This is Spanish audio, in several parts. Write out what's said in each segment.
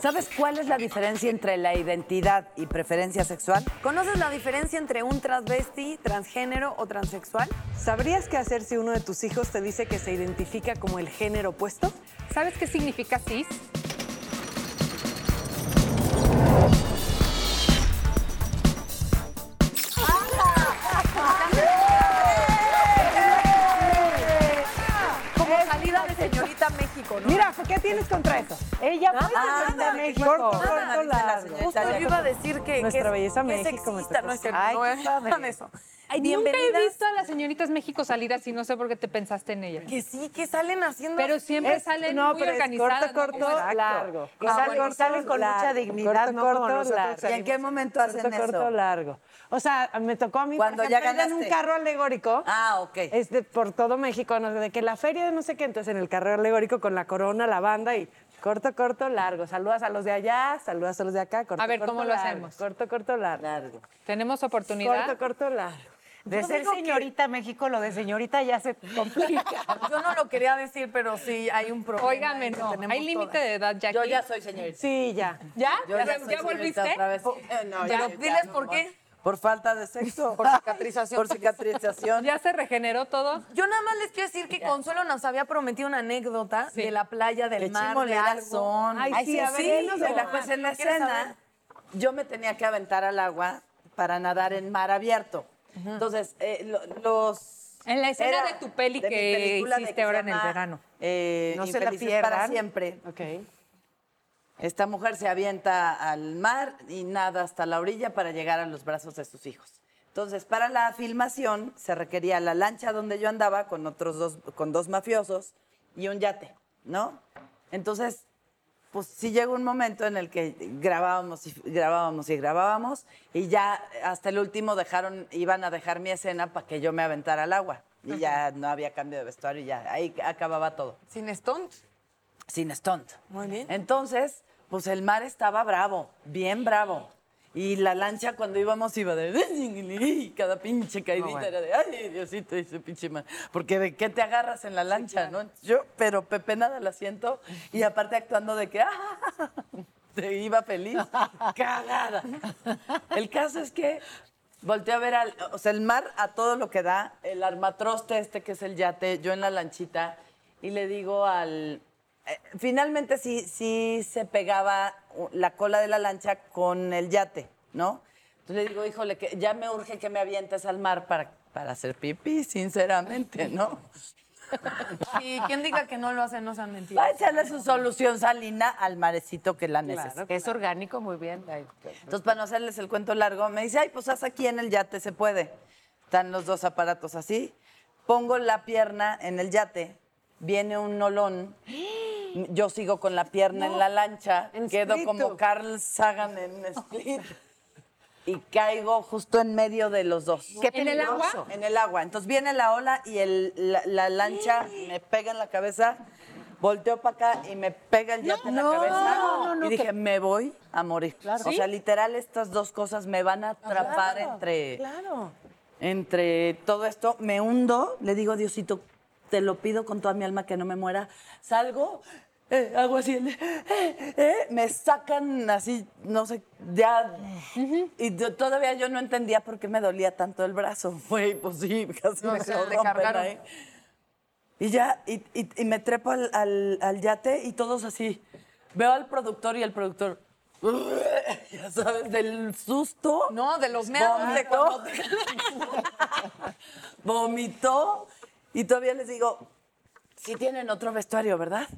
¿Sabes cuál es la diferencia entre la identidad y preferencia sexual? ¿Conoces la diferencia entre un transvesti, transgénero o transexual? ¿Sabrías qué hacer si uno de tus hijos te dice que se identifica como el género opuesto? ¿Sabes qué significa cis? México, ¿no? Mira, ¿qué tienes contra eso? Ella fue Nada, señorita nada, México. Corto, Corto, corto, la señorita Justo yo iba a decir que, Nuestra que belleza que México, sexista, no es cierto, no es eso. Nunca he visto a las señoritas México salir así, no sé por qué te pensaste en ella. Que sí, que salen haciendo... Pero siempre Es- salen no, muy pero organizadas. corto, corto, largo. Y Ah, salen- bueno, y salen con largo. mucha dignidad, corto, no corto, nosotros largo. ¿Y en qué momento hacen corto, eso? corto, largo. O sea, me tocó a mí, Cuando ya en un ganaste. carro alegórico. Ah, ok. Es de por todo México, no sé, de que la feria de no sé qué, entonces en el carro alegórico con la corona, la banda y corto, corto, largo. Saludas a los de allá, saludas a los de acá, corto, A ver, corto, ¿cómo lo hacemos? Corto, corto, largo. Largo. Tenemos oportunidad. Corto, corto, largo. De ser señorita México, lo de señorita ya se complica. Yo no lo quería decir, pero sí hay un problema. Óigame, no. tenemos Hay límite de edad, Jackie. Yo ya soy señorita. Sí, ya. ¿Ya? Yo ¿Ya, ya, ya volviste? otra vez. Eh, no, Pero ya, diles ya, por no. qué. Por falta de sexo. Por cicatrización. Por cicatrización. ¿Ya se regeneró todo? Yo nada más les quiero decir que Consuelo nos había prometido una anécdota Sí. de la playa, del Qué mar, de algo. son. Ay, sí, a ver, la más. pues en la ¿Quieres escena yo me tenía que aventar al agua para nadar en mar abierto. Entonces, eh, lo- los... En la escena de tu peli de que hiciste ahora en el llama, verano. eh, No se la Infelices para pierdan. siempre. Ok. Esta mujer se avienta al mar y nada hasta la orilla para llegar a los brazos de sus hijos. Entonces, para la filmación se requería la lancha donde yo andaba con otros dos, con dos mafiosos y un yate, ¿no? Entonces, pues sí llegó un momento en el que grabábamos y grabábamos y grabábamos y ya hasta el último dejaron, iban a dejar mi escena para que yo me aventara al agua. Y ya no había cambio de vestuario y ya ahí acababa todo Sin stunt. sin stunt. Muy bien. Entonces, pues el mar estaba bravo, bien bravo. Y la lancha cuando íbamos iba de... cada pinche caidita era de... Ay, Diosito, ese pinche mar. Porque de qué te agarras en la lancha, ¿no? Yo, pero Pepe nada la siento. Y aparte actuando de que... ¡ah! Te iba feliz. Cagada. El caso es que volteé a ver al... O sea, el mar a todo lo que da. El armatroste este que es el yate. Yo en la lanchita. Y le digo al... eh, finalmente sí, sí se pegaba la cola de la lancha con el yate, ¿no? Entonces le digo, híjole, que ya me urge que me avientes al mar para, para hacer pipí, sinceramente, ¿no? Y quien diga que no lo hace, no sean Va a mentiras. echarle su solución salina al marecito que la necesita. Es orgánico, muy bien. Entonces, para no hacerles el cuento largo, me dice, ay, pues haz aquí en el yate, se puede. Están los dos aparatos así. Pongo la pierna en el yate, viene un olón, yo sigo con la pierna en la lancha, En quedo Split, como. Carl Sagan en Split. Y caigo justo en medio de los dos. ¿Qué ¿En el agua? En el agua. Entonces viene la ola y el- la, la lancha me pega en la cabeza, volteo para acá y me pega el yate en la cabeza. y dije, me voy a morir. O sea, literal, estas dos cosas me van a atrapar entre, Claro. entre todo esto. Me hundo, le digo, Diosito, te lo pido con toda mi alma que no me muera. Salgo. eh, hago así, eh, eh, me sacan así, no sé, ya. Y yo- todavía yo no entendía por qué me dolía tanto el brazo. Güey, pues sí, casi No, me se rompen. Y ya, y, y- y me trepo al, al- al yate y todos así. Veo al productor y el productor. Ya sabes, del susto. No, de los meados vomitó. vomitó. Y todavía les digo, sí tienen otro vestuario, ¿verdad?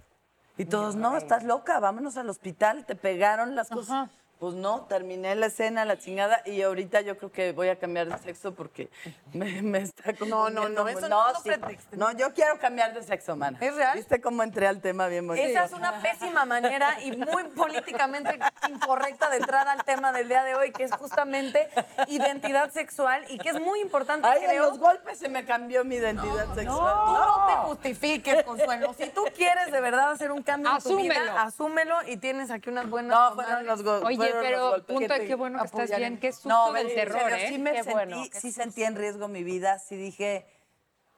Y todos, no, estás loca, vámonos al hospital, te pegaron las cosas. Pues no, terminé la escena, la chingada, y ahorita yo creo que voy a cambiar de sexo porque me, me está No, no, no, eso no lo sí. No, yo quiero cambiar de sexo, mana. ¿Es real? ¿Viste cómo entré al tema bien bonito? Esa es una pésima manera y muy políticamente incorrecta de entrar al tema del día de hoy, que es justamente identidad sexual y que es muy importante, Ay, en creo. los golpes se me cambió mi identidad Tú sexual. no te justifiques, Consuelo. Si tú quieres de verdad hacer un cambio en tu Asúmelo. vida, asúmelo y tienes aquí unas buenas No, fueron los go- Oye, pero punto que de qué bueno que estás bien, qué susto No, del terror, serio, ¿eh? Sí me Qué sentí, bueno, sí sentí en riesgo mi vida, sí dije,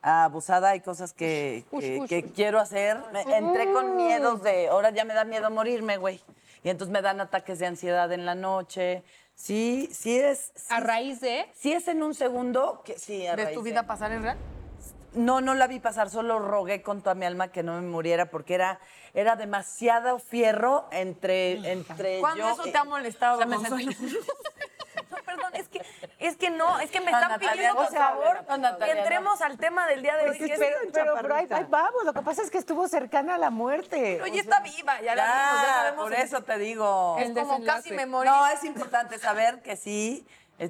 abusada, hay cosas que, que- que quiero hacer. Me- entré con miedos de, ahora ya me da miedo morirme, güey. Y entonces me dan ataques de ansiedad en la noche. Sí, sí es... sí A raíz de. Sí es en un segundo que sí, a ¿Ves raíz tu de- vida pasar en real? No, no la vi pasar, solo rogué con toda mi alma que no me muriera porque era, era demasiado fierro entre, entre ¿Cuándo yo... eso te ha molestado, O sea, me Consuelo? sentí- No, perdón, es que, es que no, es que me No, están Natalia, pidiendo, no, por favor, no, Natalia, que entremos al tema del día de hoy. Pues, que es- pero, pero, pero ahí, vamos, lo que pasa es que estuvo cercana a la muerte. Oye, está viva, ya la vimos, ya sabemos. por eso te digo. Es como desenlace. casi me morí. No, es importante saber que sí,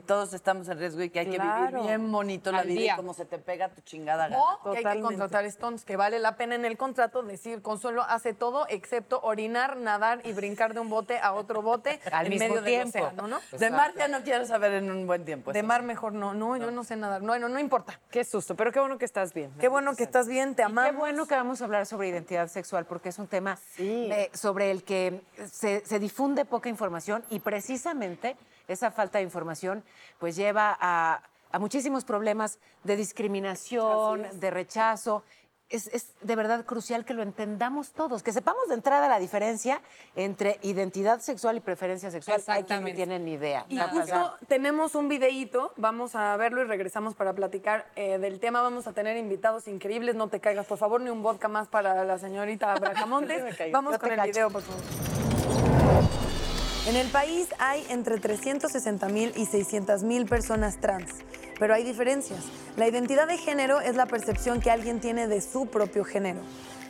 todos estamos en riesgo y que hay que vivir bien bonito la Al vida día. y como se te pega tu chingada gana. O que hay que contratar stones, que vale la pena en el contrato decir, Consuelo hace todo excepto orinar, nadar y brincar de un bote a otro bote Al en mismo medio tiempo. del océano, ¿no? De mar ya no quiero saber en un buen tiempo. De mar mejor no, no, yo no sé nadar. No, no, no importa. Qué susto, pero qué bueno que estás bien. Qué bueno que estás bien, te Y amamos. Qué bueno que vamos a hablar sobre identidad sexual, porque es un tema eh, sobre el que se, se difunde poca información y precisamente esa falta de información pues lleva a, a muchísimos problemas de discriminación, de rechazo. Es, es de verdad crucial que lo entendamos todos, que sepamos de entrada la diferencia entre identidad sexual y preferencia sexual. Hay quienes no tienen ni idea. Y justo tenemos un videíto, vamos a verlo y regresamos para platicar eh, del tema. Vamos a tener invitados increíbles, no te caigas, por favor, ni un vodka más para la señorita Bracamontes. vamos Yo con el cacho. video, por favor. En el país hay entre 360 mil y 600 mil personas trans, pero hay diferencias. La identidad de género es la percepción que alguien tiene de su propio género.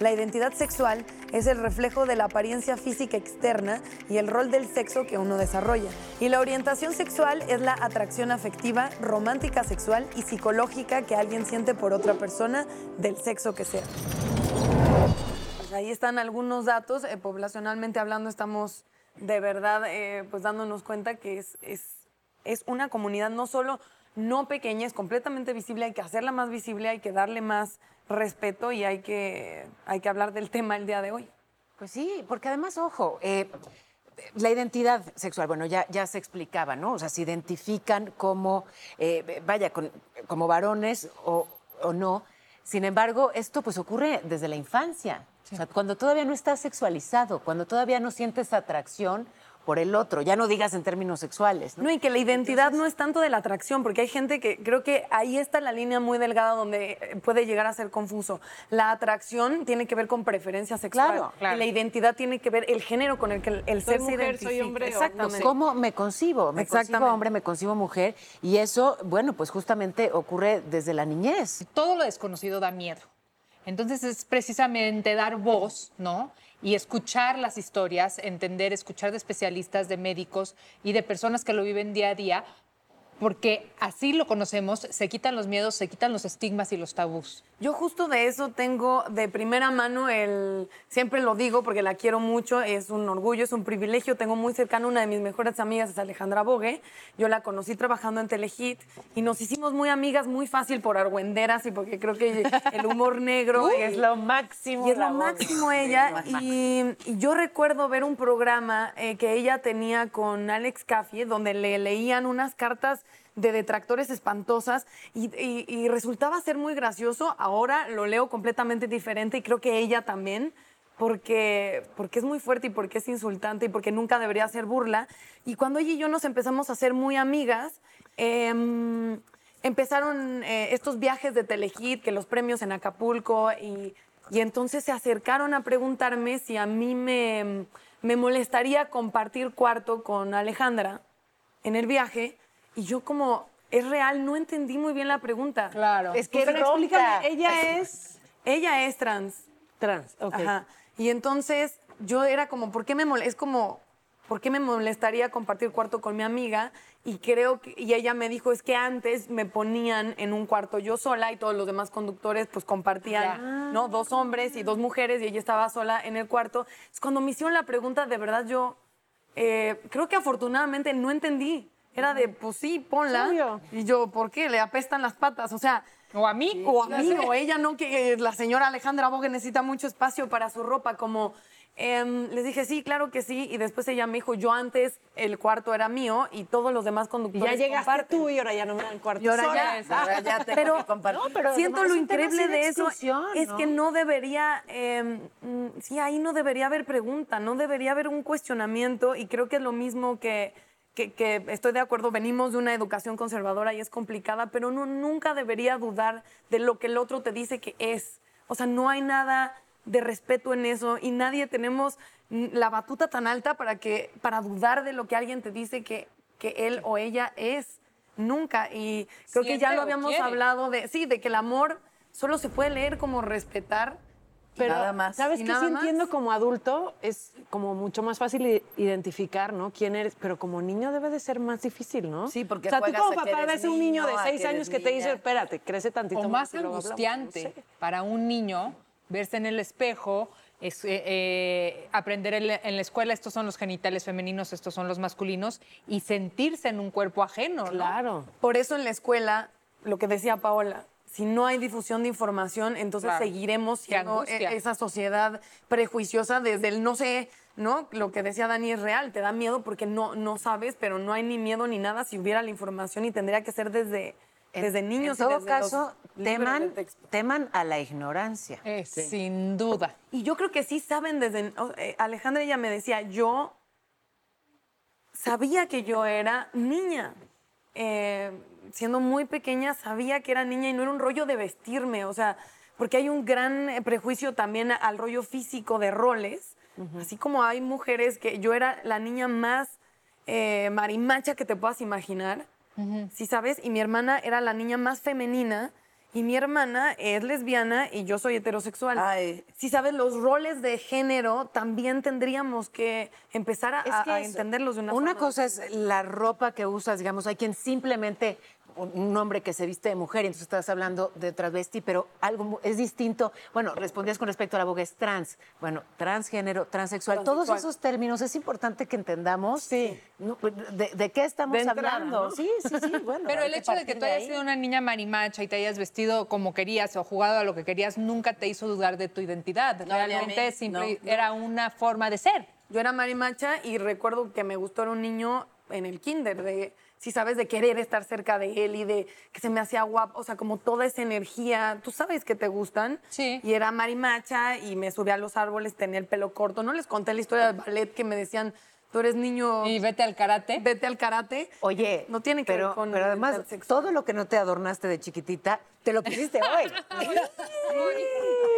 La identidad sexual es el reflejo de la apariencia física externa y el rol del sexo que uno desarrolla. Y la orientación sexual es la atracción afectiva, romántica sexual y psicológica que alguien siente por otra persona del sexo que sea. Pues ahí están algunos datos. eh, poblacionalmente hablando, estamos de verdad eh, pues dándonos cuenta que es, es, es una comunidad no solo no pequeña, es completamente visible, hay que hacerla más visible, hay que darle más respeto y hay que, hay que hablar del tema el día de hoy. Pues sí, porque además, ojo, eh, la identidad sexual, bueno, ya, ya se explicaba, ¿no? O sea, se identifican como, eh, vaya, como varones o, o no. Sin embargo, esto pues ocurre desde la infancia. O sea, cuando todavía no estás sexualizado, cuando todavía no sientes atracción por el otro, ya no digas en términos sexuales, ¿no? No, y que la identidad no es tanto de la atracción, porque hay gente que creo que ahí está la línea muy delgada donde eh, puede llegar a ser confuso. La atracción tiene que ver con preferencia sexual. Claro, claro. Y la identidad tiene que ver el género con el que el, el ser se mujer, soy identifica. hombre o no Exactamente. ¿Cómo me concibo? Me concibo hombre, me concibo mujer. Y eso, bueno, pues justamente ocurre desde la niñez. todo lo desconocido da miedo. Entonces es precisamente dar voz, ¿no? Y escuchar las historias, entender, escuchar de especialistas, de médicos y de personas que lo viven día a día, porque así lo conocemos, se quitan los miedos, se quitan los estigmas y los tabús. Yo justo de eso tengo de primera mano el, siempre lo digo porque la quiero mucho, es un orgullo, es un privilegio. Tengo muy cercano una de mis mejores amigas, es Alejandra Bogue. Yo la conocí trabajando en Telehit y nos hicimos muy amigas, muy fácil por argüenderas y porque creo que el humor negro es lo máximo. y es lo máximo ella. Y, y yo recuerdo ver un programa eh, que ella tenía con Alex Caffey, donde le leían unas cartas de detractores espantosas y, resultaba ser muy gracioso. Ahora lo leo completamente diferente y creo que ella también. Porque, porque es muy fuerte y porque es insultante y porque nunca debería ser burla. Y cuando ella y yo nos empezamos a hacer muy amigas, em, empezaron eh, estos viajes de Telehit, que los premios en Acapulco, y, y entonces se acercaron a preguntarme si a mí me, me molestaría compartir cuarto con Alejandra en el viaje, y yo como, es real, no entendí muy bien la pregunta. Claro. Es que Pero ronca. explícame, ella es, ella es trans. Trans, ok. Ajá. Y entonces yo era como, ¿por qué me molesta? Es como, ¿por qué me molestaría compartir cuarto con mi amiga? Y creo que, y ella me dijo, es que antes me ponían en un cuarto yo sola y todos los demás conductores pues compartían, ¿no? Dos hombres y dos mujeres y ella estaba sola en el cuarto. Es cuando me hicieron la pregunta, de verdad yo eh, creo que afortunadamente no entendí. Era de, pues sí, ponla. Obvio. Y yo, ¿por qué? Le apestan las patas. O sea, O a mí. o a mí, o ella no, que la señora Alejandra Bogue necesita mucho espacio para su ropa, como Em, les dije, sí, claro que sí. Y después ella me dijo, yo antes el cuarto era mío y todos los demás Y conductores ya llegaste comparten". tú y ahora ya no me dan cuarto. Y ahora ya, Ahora ya tengo pero, que compartir. No, pero siento lo increíble de eso es que no debería, eh, mm, sí, ahí no debería haber pregunta, no debería haber un cuestionamiento y creo que es lo mismo que, que, que estoy de acuerdo, venimos de una educación conservadora y es complicada, pero no, nunca debería dudar de lo que el otro te dice que es. O sea, no hay nada de respeto en eso y nadie tenemos la batuta tan alta para, que, para dudar de lo que alguien te dice que, que él o ella es. Nunca. Y creo que ya Siente lo habíamos hablado de, sí, de que el amor solo se puede leer como respetar. Pero, Nada más. ¿sabes qué? Sí entiendo como adulto es como mucho más fácil identificar, ¿no? Quién eres, pero como niño debe de ser más difícil, ¿no? Sí, porque O sea, tú como papá ves a un niño de seis que años que te dice, espérate, crece tantito O más y luego hablamos", no angustiante sé. para un niño verse en el espejo, es, eh, eh, aprender en la, en la escuela estos son los genitales femeninos, estos son los masculinos y sentirse en un cuerpo ajeno. ¿no? Claro. Por eso en la escuela, lo que decía Paola, si no hay difusión de información, entonces Claro. seguiremos siendo e- esa sociedad prejuiciosa desde el no sé, ¿no? Lo que decía Dani es real, te da miedo porque no, no sabes, pero no hay ni miedo ni nada si hubiera la información y tendría que ser desde, desde niños. y En todo desde caso, teman, teman a la ignorancia. Eh, Sin duda. Y yo creo que sí saben desde... eh, Alejandra ella me decía, yo sabía que yo era niña. Eh, siendo muy pequeña sabía que era niña y no era un rollo de vestirme, o sea, porque hay un gran eh, prejuicio también al rollo físico de roles, así como hay mujeres que yo era la niña más eh, marimacha que te puedas imaginar, ¿sí sabes? Y mi hermana era la niña más femenina y mi hermana es lesbiana y yo soy heterosexual. Ay. Si sabes, los roles de género también tendríamos que empezar a, Es que a es- entenderlos de una, Una forma. cosa es la ropa que usas, digamos, hay quien simplemente un hombre que se viste de mujer, y entonces estás hablando de travesti, pero algo es distinto. Bueno, respondías con respecto a la boga, es trans. Bueno, transgénero, transexual, todos esos términos es importante que entendamos Sí. ¿no? de, de qué estamos De entrada, hablando. ¿no? Sí, sí, sí, bueno. Pero el hecho de que tú hayas sido una niña marimacha y te hayas vestido como querías o jugado a lo que querías, nunca te hizo dudar de tu identidad. Realmente mí, simple- no. era una forma de ser. Yo era marimacha y recuerdo que me gustó era un niño en el kinder, de, si sabes, de querer estar cerca de él y de que se me hacía guapo, o sea, como toda esa energía, tú sabes que te gustan. Sí. Y era marimacha y me subía a los árboles, tenía el pelo corto. No les conté la historia del ballet que me decían, tú eres niño, Y vete al karate. vete al karate. Oye, no tiene que pero, ver con Pero además, todo lo que no te adornaste de chiquitita, te lo pusiste hoy.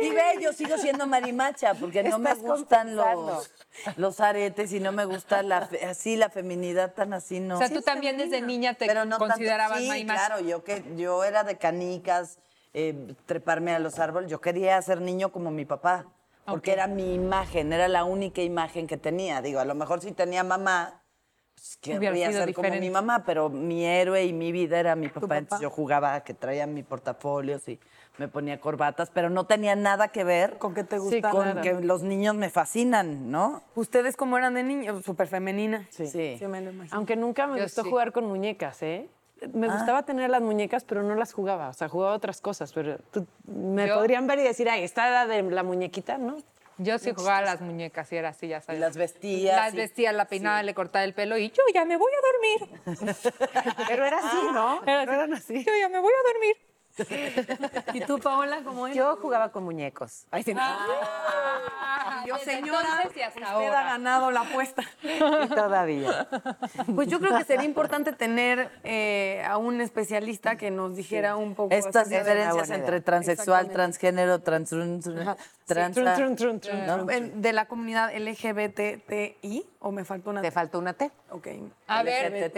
Y ve, yo sigo siendo marimacha porque no me gustan los, los aretes y no me gusta la, fe- así la feminidad tan así, ¿no? o sea, tú también desde niña te Pero no tanto- considerabas sí, marimacha. claro, yo que yo era de canicas, eh, treparme a los árboles. Yo quería ser niño como mi papá, porque era mi imagen, era la única imagen que tenía. Digo, a lo mejor si tenía mamá, pues querría sido ser como mi diferente. mamá, pero mi héroe y mi vida era mi papá. papá? Entonces yo jugaba que traía mi portafolio y me ponía corbatas, pero no tenía nada que ver Con que te Sí, gustara. con que los niños me fascinan, ¿no? ¿Ustedes cómo eran de niños? Súper femenina. Sí. Sí, me lo imagino. Aunque nunca me Yo gustó sí. jugar con muñecas, ¿eh? Me gustaba tener las muñecas, pero no las jugaba. O sea, jugaba otras cosas. Pero tú- me Yo- podrían ver y decir, ay, esta era de la muñequita, ¿no? Yo sí jugaba a las muñecas y era así, ya sabes. Y las vestías. Las vestía, la peinaba, le cortaba el pelo y yo ya me voy a dormir. Pero era así, ¿no? Era así, eran así. Yo ya me voy a dormir. ¿Y tú, Paola, cómo eres? Yo jugaba con muñecos. Ay, sí, no. Yo, Desde señora, usted ahora. ha ganado la apuesta. Y todavía. Pues yo creo que sería importante tener eh, a un especialista que nos dijera un poco Estas diferencias entre transexual, transgénero, trans, trans, ¿no? trun. En- de la comunidad LGBTI, o me faltó una Te faltó una T. Ok. A ver.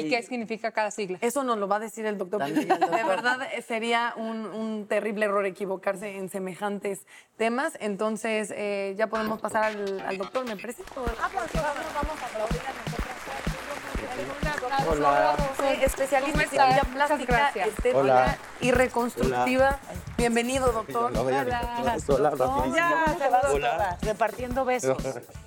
¿Y qué significa cada sigla? Eso nos lo va a decir el doctor. De verdad sería un, un terrible error equivocarse en semejantes temas. Entonces, eh, ya podemos pasar al, al doctor, ¿me parece? Ah, pues vamos, vamos a aplaudir a Hola. Soy especialista ¿Cómo en cirugía plástica, estética Hola. y reconstructiva. Bienvenido, doctor. Hola, doctora, repartiendo besos.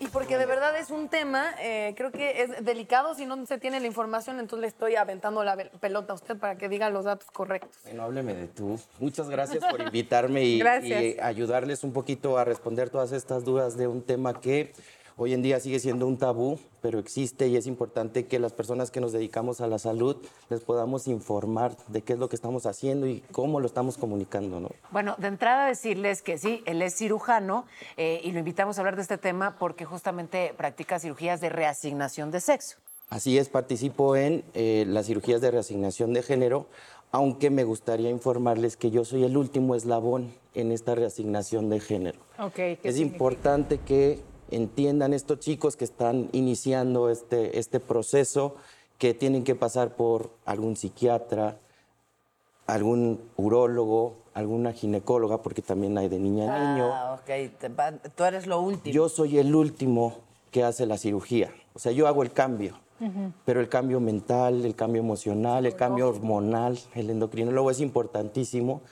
y porque de verdad es un tema, eh, creo que es delicado si no se tiene la información, entonces le estoy aventando la pelota a usted para que diga los datos correctos. Bueno, hábleme de tú. Muchas gracias por invitarme y ayudarles un poquito a responder todas estas dudas de un tema que hoy en día sigue siendo un tabú, pero existe y es importante que las personas que nos dedicamos a la salud les podamos informar de qué es lo que estamos haciendo y cómo lo estamos comunicando, ¿no? Bueno, de entrada decirles que sí, él es cirujano eh, y lo invitamos a hablar de este tema porque justamente practica cirugías de reasignación de sexo. Así es, participo en eh, las cirugías de reasignación de género, aunque me gustaría informarles que yo soy el último eslabón en esta reasignación de género. Ok, ¿qué Es significa? importante que entiendan estos chicos que están iniciando este, este proceso, que tienen que pasar por algún psiquiatra, algún urólogo, alguna ginecóloga, porque también hay de niña a niño. Ah, ok. tú eres lo último. Yo soy el último que hace la cirugía. O sea, yo hago el cambio. Pero el cambio mental, el cambio emocional, el cambio hormonal, el endocrinólogo es importantísimo.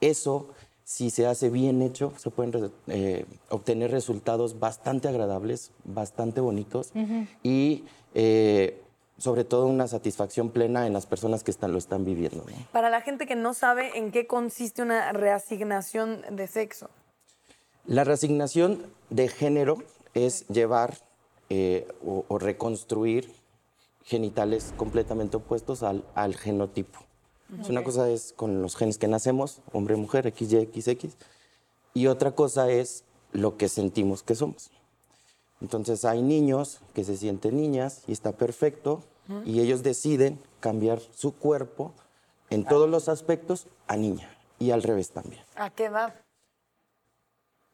Eso, si se hace bien hecho, se pueden eh, obtener resultados bastante agradables, bastante bonitos y eh, sobre todo una satisfacción plena en las personas que están, lo están viviendo. ¿no? Para la gente que no sabe en qué consiste una reasignación de sexo. La reasignación de género es llevar eh, o, o reconstruir genitales completamente opuestos al, al genotipo. Es Una cosa es con los genes que nacemos, hombre, mujer, XY, XX, y otra cosa es lo que sentimos que somos. Entonces hay niños que se sienten niñas y está perfecto, y ellos deciden cambiar su cuerpo en todos los aspectos a niña, y al revés también. ¿A qué edad?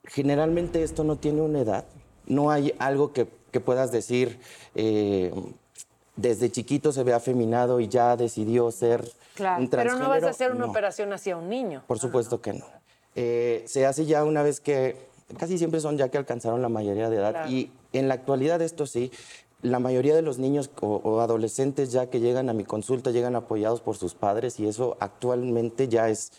Generalmente esto no tiene una edad. No hay algo que, que puedas decir, eh, desde chiquito se ve afeminado y ya decidió ser Claro, un pero no vas a hacer una No, operación hacia un niño. Por supuesto que no. Eh, se hace ya una vez que, casi siempre son ya que alcanzaron la mayoría de edad. Y en la actualidad esto sí, la mayoría de los niños o, o adolescentes ya que llegan a mi consulta llegan apoyados por sus padres y eso actualmente ya es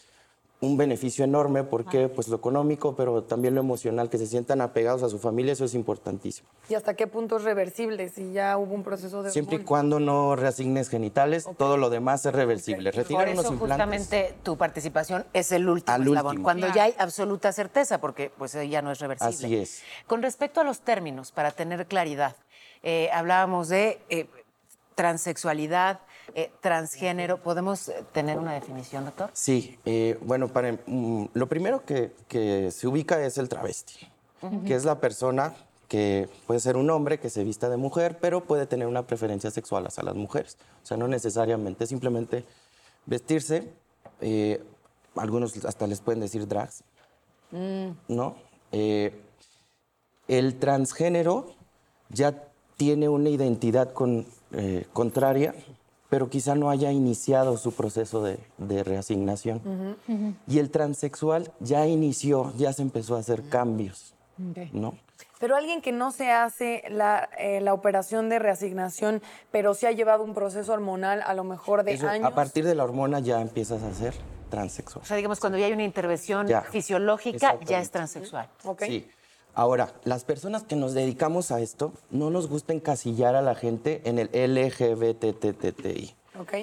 un beneficio enorme porque pues lo económico, pero también lo emocional, que se sientan apegados a su familia, eso es importantísimo. ¿Y hasta qué punto es reversible si ya hubo un proceso de Siempre y cuando no reasignes genitales, todo lo demás es reversible. Por Retirar unos eso implantes. justamente tu participación es el último Al eslabón, último. cuando ya hay absoluta certeza, porque pues ya no es reversible. Así es. Con respecto a los términos, para tener claridad, eh, hablábamos de eh, transexualidad, eh, transgénero. ¿Podemos eh, tener una definición, doctor? Sí, eh, bueno, para, mm, lo primero que, que se ubica es el travesti, que es la persona que puede ser un hombre que se vista de mujer, pero puede tener una preferencia sexual hacia las mujeres. O sea, no necesariamente, simplemente vestirse. eh, algunos hasta les pueden decir drags, ¿no? Eh, el transgénero ya tiene una identidad con- contraria, pero quizá no haya iniciado su proceso de, de reasignación. Y el transexual ya inició, ya se empezó a hacer cambios, ¿no? Pero alguien que no se hace la, eh, la operación de reasignación, pero sí ha llevado un proceso hormonal a lo mejor de Eso, años. a partir de la hormona ya empiezas a ser transexual. O sea, digamos, cuando ya hay una intervención Ya, fisiológica, ya es transexual. ¿ok? Sí. Ahora, las personas que nos dedicamos a esto, no nos gusta encasillar a la gente en el LGBTTTI. ¿ok?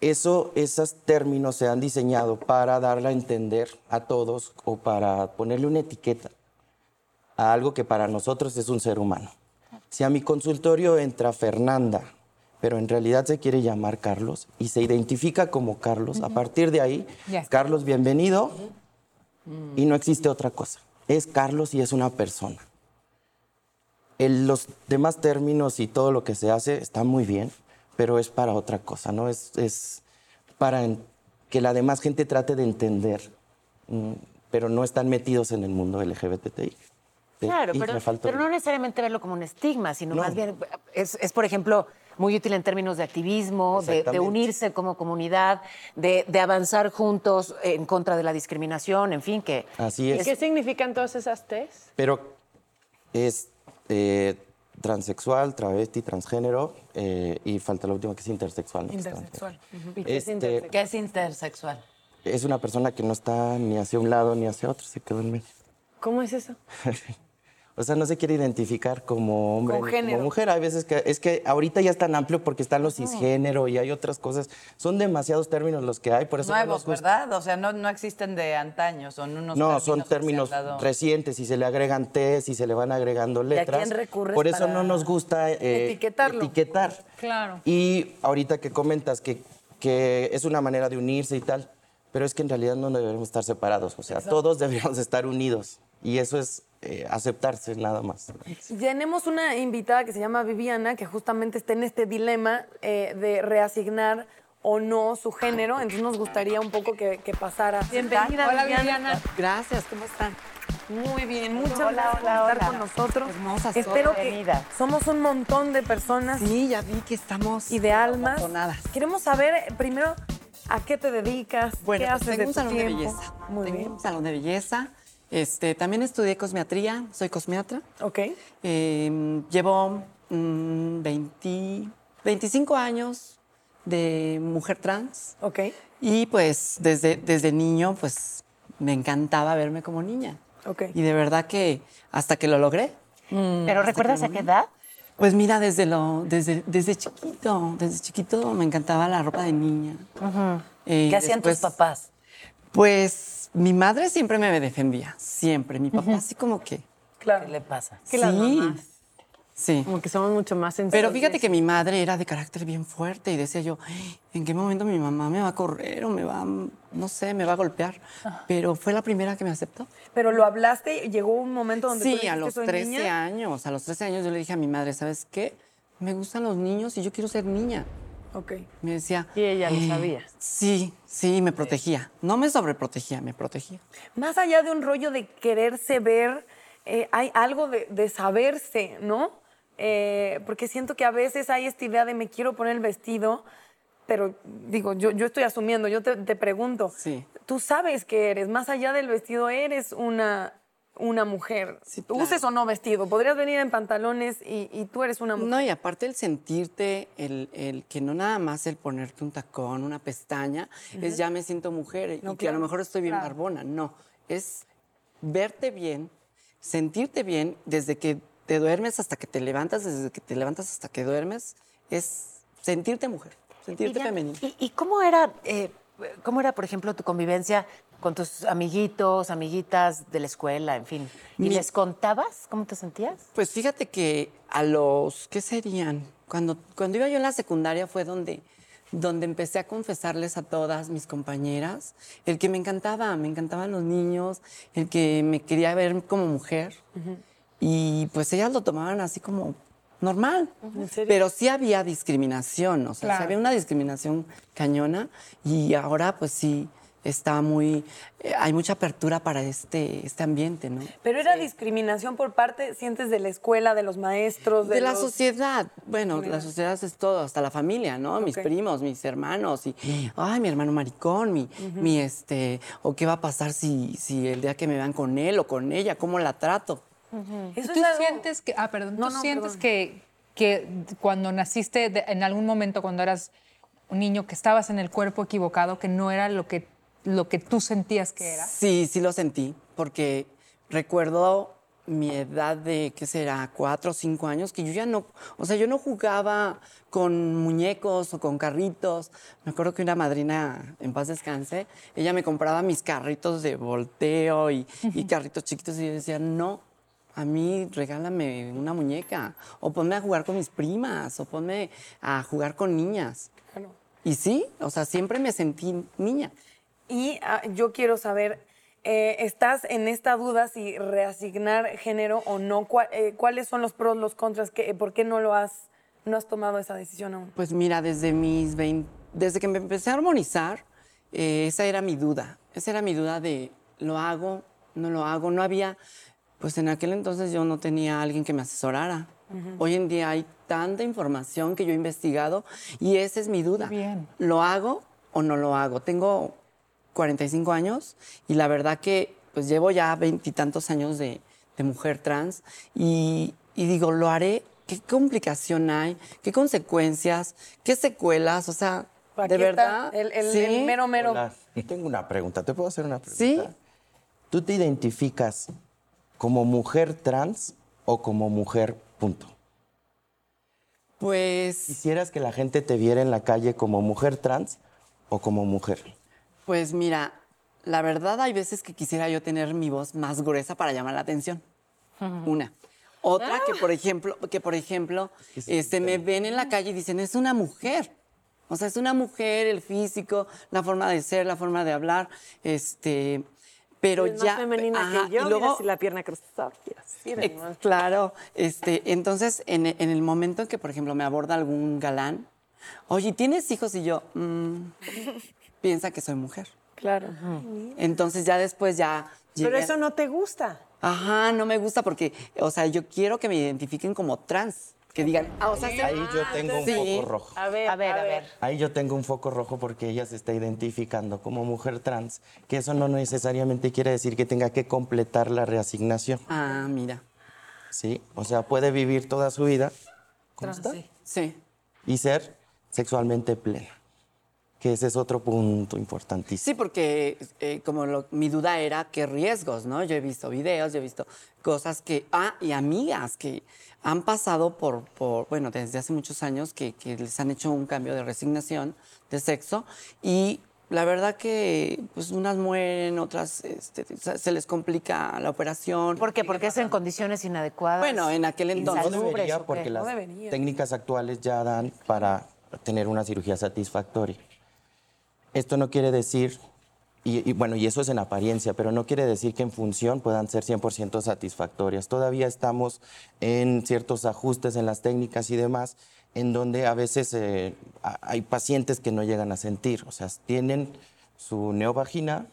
Eso, esos términos se han diseñado para darle a entender a todos o para ponerle una etiqueta a algo que para nosotros es un ser humano. Si a mi consultorio entra Fernanda, pero en realidad se quiere llamar Carlos y se identifica como Carlos, a partir de ahí. Carlos, bienvenido, y no existe otra cosa. Es Carlos y es una persona. El- los demás términos y todo lo que se hace está muy bien, pero es para otra cosa, ¿no? Es, es para que la demás gente trate de entender, mm, pero no están metidos en el mundo LGBTI. Claro, pero, pero no necesariamente verlo como un estigma, sino No. más bien es, es, por ejemplo, muy útil en términos de activismo, de, unirse como comunidad, de, de avanzar juntos en contra de la discriminación, en fin, que Así es. ¿Qué significan todas esas T's? Pero es eh, transexual, travesti, transgénero eh, y falta la última que es intersexual. ¿no? Que es Intersexual. ¿Y qué es Este, intersexual? ¿Qué es intersexual? Es una persona que no está ni hacia un lado ni hacia otro, se quedó en medio. ¿Cómo es eso? O sea, no se quiere identificar como hombre ni como mujer. Hay veces que es que ahorita ya es tan amplio porque están los cisgénero y hay otras cosas. Son demasiados términos los que hay, por eso no Nuevos, gusta. ¿verdad? O sea, no, no existen de antaño, son unos No, son se han términos dado- recientes y se le agregan T y se le van agregando a letras. quién recurres Por eso para no nos gusta eh, etiquetarlo? etiquetar. Claro. Y ahorita que comentas que, que es una manera de unirse y tal, pero es que en realidad no debemos estar separados. O sea, todos deberíamos estar unidos. Y eso es eh, aceptarse nada más. Tenemos una invitada que se llama Viviana, que justamente está en este dilema eh, de reasignar o no su género. Entonces nos gustaría un poco que, que pasara. Bienvenida, Hola, Viviana. Gracias, ¿cómo están? Muy bien, muchas Hola, gracias hola, por estar hola. con nosotros. Hermosas, Espero que somos un montón de personas Sí, ya vi que estamos y de almas. Queremos saber eh, primero a qué te dedicas, Bueno, qué pues haces tengo de un tu salón tiempo. de belleza. Muy tengo bien. un salón de belleza. Este, también estudié cosmetría, soy cosmiatra. Ok. Eh, llevo mm, 20, 25 años de mujer trans Ok. y pues desde, desde niño pues me encantaba verme como niña. Ok. Y de verdad que hasta que lo logré, ¿Pero recuerdas a qué edad? Pues mira, desde lo, desde, desde chiquito, desde chiquito me encantaba la ropa de niña. Eh, ¿Qué hacían tus papás? Pues mi madre siempre me defendía, siempre. Mi papá así como que. ¿Qué le pasa? Que las sí, mamás. sí. Como que somos mucho más sensibles. Pero fíjate que mi madre era de carácter bien fuerte y decía yo, ¿en qué momento mi mamá me va a correr o me va, a- no sé, me va a golpear? Pero fue la primera que me aceptó. Pero lo hablaste, llegó un momento donde Sí, a los "Soy 13 niña"? años, a los 13 años yo le dije a mi madre, ¿sabes qué? Me gustan los niños y yo quiero ser niña. Ok. Me decía. Y ella lo "Eh, sabía. Sí, sí, me protegía. No me sobreprotegía, me protegía. Más allá de un rollo de quererse ver, eh, hay algo de, de saberse, ¿no? Eh, porque siento que a veces hay esta idea de me quiero poner el vestido, pero digo, yo, yo estoy asumiendo, yo te, te pregunto, Sí. tú sabes que eres, más allá del vestido, eres una, una mujer. Sí, Tú claro. Uses o no vestido, podrías venir en pantalones y, y tú eres una mujer. No, y aparte el sentirte, el, el que no nada más el ponerte un tacón, una pestaña, es ya me siento mujer y que a lo mejor estoy bien claro. barbona. No, es verte bien, sentirte bien desde que te duermes hasta que te levantas, desde que te levantas hasta que duermes, es sentirte mujer, sentirte femenina. ¿Y, y cómo era, eh, cómo era, por ejemplo, tu convivencia con tus amiguitos, amiguitas de la escuela, en fin? ¿Y Mi- les contabas cómo te sentías? Pues fíjate que a los, ¿qué serían? Cuando, cuando iba yo en la secundaria fue donde, donde empecé a confesarles a todas mis compañeras el que me encantaba, me encantaban los niños, el que me quería ver como mujer. Y pues ellas lo tomaban así como normal. Pero sí había discriminación, o sea, sí había una discriminación cañona y ahora pues sí está muy, eh, hay mucha apertura para este, este ambiente, ¿no? Pero era discriminación por parte, sientes, de la escuela, de los maestros, de, De la sociedad. Bueno, la sociedad es todo, hasta la familia, ¿no? Mis primos, mis hermanos, y, ay, mi hermano maricón, mi, mi este, o qué va a pasar si, si el día que me vean con él o con ella, cómo la trato. Eso ¿Tú es algo- sientes que, ah, perdón, No, tú no, sientes perdón. que, que cuando naciste, de- en algún momento cuando eras un niño, que estabas en el cuerpo equivocado, que no era lo que, lo que tú sentías que era? Sí, sí lo sentí, porque recuerdo mi edad de, ¿qué será? Cuatro o cinco años, que yo ya no, o sea, yo no jugaba con muñecos o con carritos. Me acuerdo que una madrina, en paz descanse, ella me compraba mis carritos de volteo y, y carritos chiquitos y yo decía, no, a mí regálame una muñeca o ponme a jugar con mis primas o ponme a jugar con niñas. Y sí, o sea, siempre me sentí niña. Y ah, yo quiero saber, eh, ¿estás en esta duda si reasignar género o no? ¿Cuál- eh, ¿Cuáles son los pros, los contras? ¿Qué- ¿Por qué no lo has, no has tomado esa decisión aún? Pues mira, desde mis 20 desde que me empecé a armonizar, eh, esa era mi duda. Esa era mi duda de lo hago, no lo hago. No había, pues en aquel entonces yo no tenía alguien que me asesorara. Hoy en día hay tanta información que yo he investigado y esa es mi duda. bien. ¿Lo hago o no lo hago? Tengo 45 años y la verdad que pues llevo ya veintitantos años de, de mujer trans y, y digo, lo haré. ¿Qué complicación hay? ¿Qué consecuencias? ¿Qué secuelas? O sea, de verdad. El, el- ¿sí? el mero, mero. Hola, tengo una pregunta. ¿Te puedo hacer una pregunta? Sí. ¿Tú te identificas como mujer trans o como mujer, punto. Pues, ¿Quisieras que la gente te viera en la calle como mujer trans o como mujer? Pues mira, la verdad hay veces que quisiera yo tener mi voz más gruesa para llamar la atención. Una. Otra que por ejemplo, que por ejemplo, este, me ven en la calle y dicen, es una mujer. O sea, es una mujer, el físico, la forma de ser, la forma de hablar, este, pero Es ya. más femenina ajá, que yo, y mira luego- así la pierna cruzada. más. Claro, este, entonces en, en el momento en que, por ejemplo, me aborda algún galán, oye, ¿tienes hijos? Y yo, "Mm", piensa que soy mujer. Claro. Entonces ya después ya... Pero eso no te gusta. Ajá, no me gusta porque, o sea, yo quiero que me identifiquen como trans. Que digan, ah, o sea, se- Ahí yo tengo un Sí. foco rojo. A ver, A ver, a ver. Ahí yo tengo un foco rojo porque ella se está identificando como mujer trans, que eso no necesariamente quiere decir que tenga que completar la reasignación, Ah, mira. ¿sí? O sea, puede vivir toda su vida como está Sí. y ser sexualmente plena, que ese es otro punto importantísimo. Sí, porque eh, como lo- mi duda era qué riesgos, ¿no? Yo he visto videos, yo he visto cosas que, ah, y amigas que han pasado por, por bueno, desde hace muchos años que, que les han hecho un cambio de resignación de sexo y la verdad que pues unas mueren, otras este, se les complica la operación. ¿Por qué? Porque es en condiciones inadecuadas. Bueno, en aquel entonces- No debería porque las debería. técnicas actuales ya dan para tener una cirugía satisfactoria. Esto no quiere decir, y, y bueno, y eso es en apariencia, pero no quiere decir que en función puedan ser 100% satisfactorias. Todavía estamos en ciertos ajustes en las técnicas y demás, en donde a veces eh, hay pacientes que no llegan a sentir, o sea, tienen su neovagina,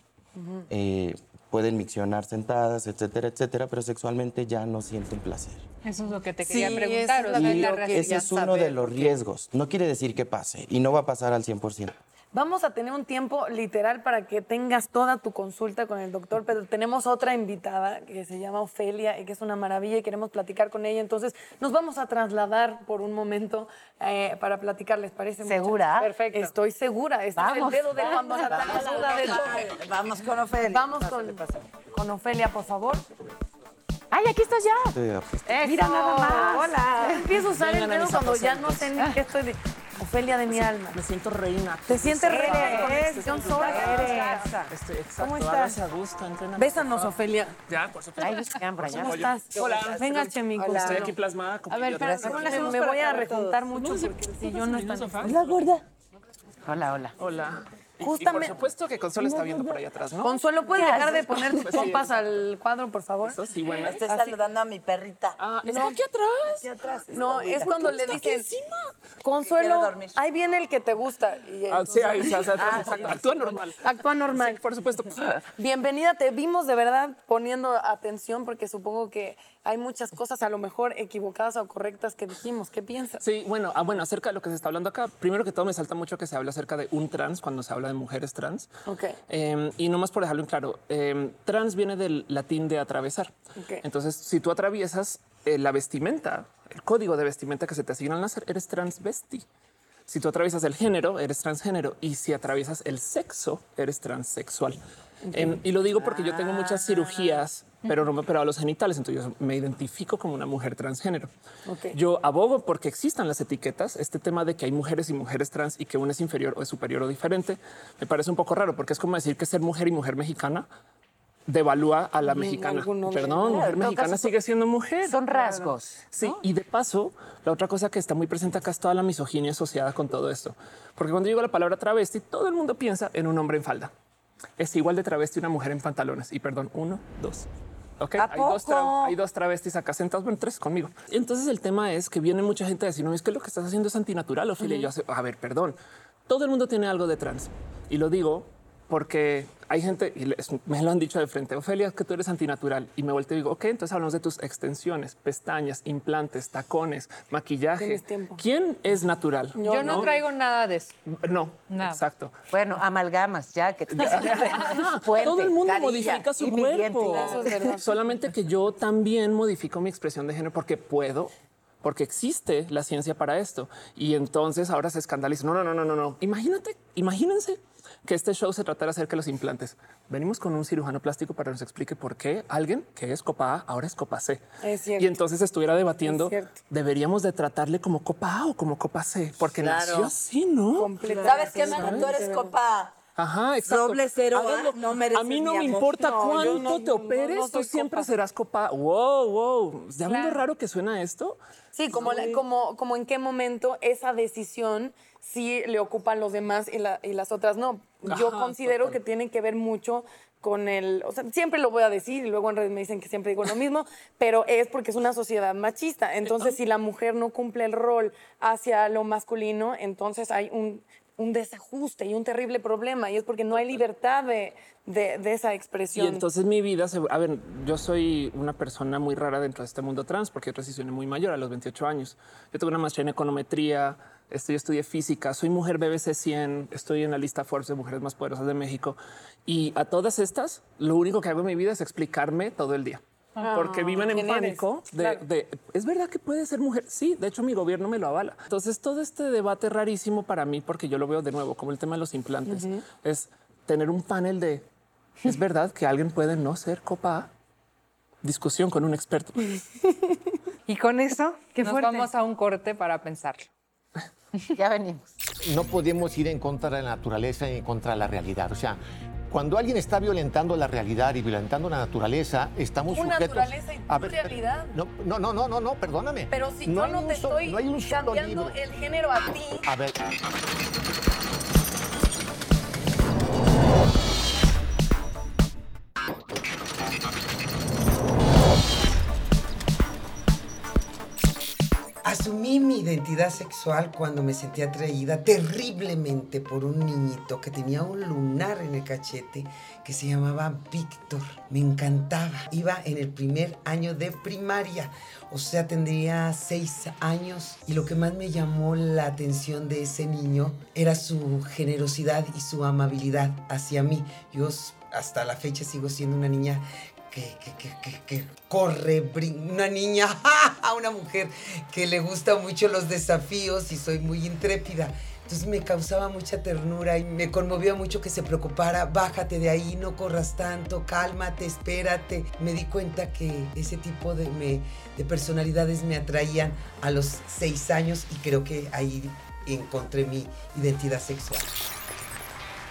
eh, pueden miccionar sentadas, etcétera, etcétera, pero sexualmente ya no sienten placer. Eso es lo que te quería preguntar. es la quería Ese es uno saber, de los riesgos. No quiere decir que pase y no va a pasar al 100%. Vamos a tener un tiempo literal para que tengas toda tu consulta con el doctor, pero tenemos otra invitada que se llama Ofelia y que es una maravilla y queremos platicar con ella. Entonces, nos vamos a trasladar por un momento eh, para platicar, ¿les parece? ¿Segura? Perfecto. Estoy segura. Este es el Vamos. dedo de duda de todo. Vamos con Ofelia. Vamos con, con Ofelia, por favor. ¡Ay, aquí estás ya! Mira nada más. Hola. Empiezo a usar el dedo cuando ya no sé ni qué estoy de... Ofelia de mi alma. Me siento reina. ¿Te sientes reina? Eres. Este, exacto, ¿Cómo estás? a gusto. Bésanos, Ofelia. Ya, por supuesto. Ay, por allá. ¿Cómo estás? Hola. Venga, Chemico. Estoy aquí plasmada. A ver, pero ¿cómo le Me, hacemos me para voy a rejuntar mucho porque el sillón no está... Hola, gorda. Hola, hola. Hola. Y- Y, Justamente- por supuesto que Consuelo está viendo por ahí atrás, ¿no? Consuelo, ¿puedes dejar de poner tus Pues sí. compas al cuadro, por favor? Eso sí, bueno. Estoy saludando a mi perrita. Ah, está aquí atrás. Aquí atrás. No, es cuando le dicen, encima. Consuelo, ahí viene el que te gusta. Y Ah, sí, ahí, o sea, Ah, sí. actúa normal. Actúa normal. Sí, por supuesto. Bienvenida, te vimos de verdad poniendo atención porque supongo que hay muchas cosas a lo mejor equivocadas o correctas que dijimos. ¿Qué piensas? Sí, bueno, ah, bueno, acerca de lo que se está hablando acá, primero que todo me salta mucho que se habla acerca de un trans cuando se habla de mujeres trans. Ok. Eh, y nomás por dejarlo en claro, eh, trans viene del latín de atravesar. Ok. Entonces, si tú atraviesas eh, la vestimenta, el código de vestimenta que se te asigna al nacer, eres transvesti. Si tú atraviesas el género, eres transgénero. Y si atraviesas el sexo, eres transexual. Em, y lo digo porque yo tengo muchas cirugías, pero no me he operado los genitales, entonces yo me identifico como una mujer transgénero. Yo abogo porque existan las etiquetas. Este tema de que hay mujeres y mujeres trans y que una es inferior o es superior o diferente, me parece un poco raro porque es como decir que ser mujer y mujer mexicana devalúa a la mexicana. Perdón, mujer mexicana caso, sigue siendo mujer. Son rasgos. Sí, y de paso, la otra cosa que está muy presente acá es toda la misoginia asociada con todo esto. Porque cuando digo la palabra travesti, todo el mundo piensa en un hombre en falda. Es igual de travesti una mujer en pantalones. Y perdón, uno, dos. Ok, ¿A hay dos, hay travestis acá sentados, bueno, tres conmigo. Entonces el tema es que viene mucha gente a decir, no, es que lo que estás haciendo es antinatural, Ophelia. Y yo hace, a ver, perdón, todo el mundo tiene algo de trans. Y lo digo porque hay gente, y les- me lo han dicho de frente, Ofelia, que tú eres antinatural. Y me vuelto y digo, ok, entonces hablamos de tus extensiones, pestañas, implantes, tacones, maquillaje. ¿Quién es natural? Yo no traigo nada de eso. No, Nada. exacto. Bueno, amalgamas, ya que Puente, Todo el mundo carilla modifica su cuerpo. diente. Es. Solamente que yo también modifico mi expresión de género porque puedo, porque existe la ciencia para esto. Y entonces ahora se escandaliza. No, no, no, no, no, no. Imagínate, imagínense que este show se tratara acerca de los implantes. Venimos con un cirujano plástico para que nos explique por qué alguien que es copa A ahora es copa C. Es cierto. Y entonces estuviera debatiendo, Es deberíamos de tratarle como copa A o como copa C, porque Claro. nació así, ¿no? ¿Sabes qué, Mana? Tú eres copa Ajá, exacto. Doble cero A, Háganlo. no mereces A mí no me importa No, cuánto no- te no- operes, no tú siempre copa. serás copa. Wow, wow. ¿De dónde Claro. raro que suena esto? Sí, como, la- como, como en qué momento esa decisión sí le ocupan los demás y, la- y las otras no. Yo Ajá, considero total. que tiene que ver mucho con el, o sea, siempre lo voy a decir y luego en redes me dicen que siempre digo lo mismo, pero es porque es una sociedad machista. Entonces, si la mujer no cumple el rol hacia lo masculino, entonces hay un, un desajuste y un terrible problema y es porque no hay libertad de, de- de esa Y expresión. entonces mi vida se. A ver, yo soy una persona muy rara dentro de este mundo trans porque yo transicioné muy mayor a los 28 años. Yo tengo una maestría en econometría, estoy, estudié física, soy mujer BBC 100, estoy en la lista Forbes de mujeres más poderosas de México. Y a todas estas, lo único que hago en mi vida es explicarme todo el día. Porque viven en pánico de, Claro. de, ¿es verdad que puede ser mujer? Sí, de hecho mi gobierno me lo avala. Entonces todo este debate rarísimo para mí, porque yo lo veo de nuevo como el tema de los implantes, es tener un panel de, ¿es verdad que alguien puede no ser copa A? Discusión con un experto. Y con eso, qué Nos fuerte. vamos a un corte para pensarlo. Ya venimos. no podemos ir en contra de la naturaleza y en contra de la realidad. O sea, cuando alguien está violentando la realidad y violentando la naturaleza, estamos Tu sujetos... naturaleza y tu A ver, realidad. No, no, no, no, no, perdóname. Pero si No yo no te so- estoy no hay un cambiando libro. el género a ti, A ver, Asumí mi identidad sexual cuando me sentí atraída terriblemente por un niñito que tenía un lunar en el cachete que se llamaba Víctor. Me encantaba. Iba en el primer año de primaria, o sea, tendría seis años. Y lo que más me llamó la atención de ese niño era su generosidad y su amabilidad hacia mí. Yo hasta la fecha sigo siendo una niña que, que, que, que, corre, una niña, una mujer que le gusta mucho los desafíos y soy muy intrépida. Entonces me causaba mucha ternura y me conmovía mucho que se preocupara, bájate de ahí, no corras tanto, cálmate, espérate. Me di cuenta que ese tipo de, me- de personalidades me atraían a los seis años y creo que ahí encontré mi identidad sexual.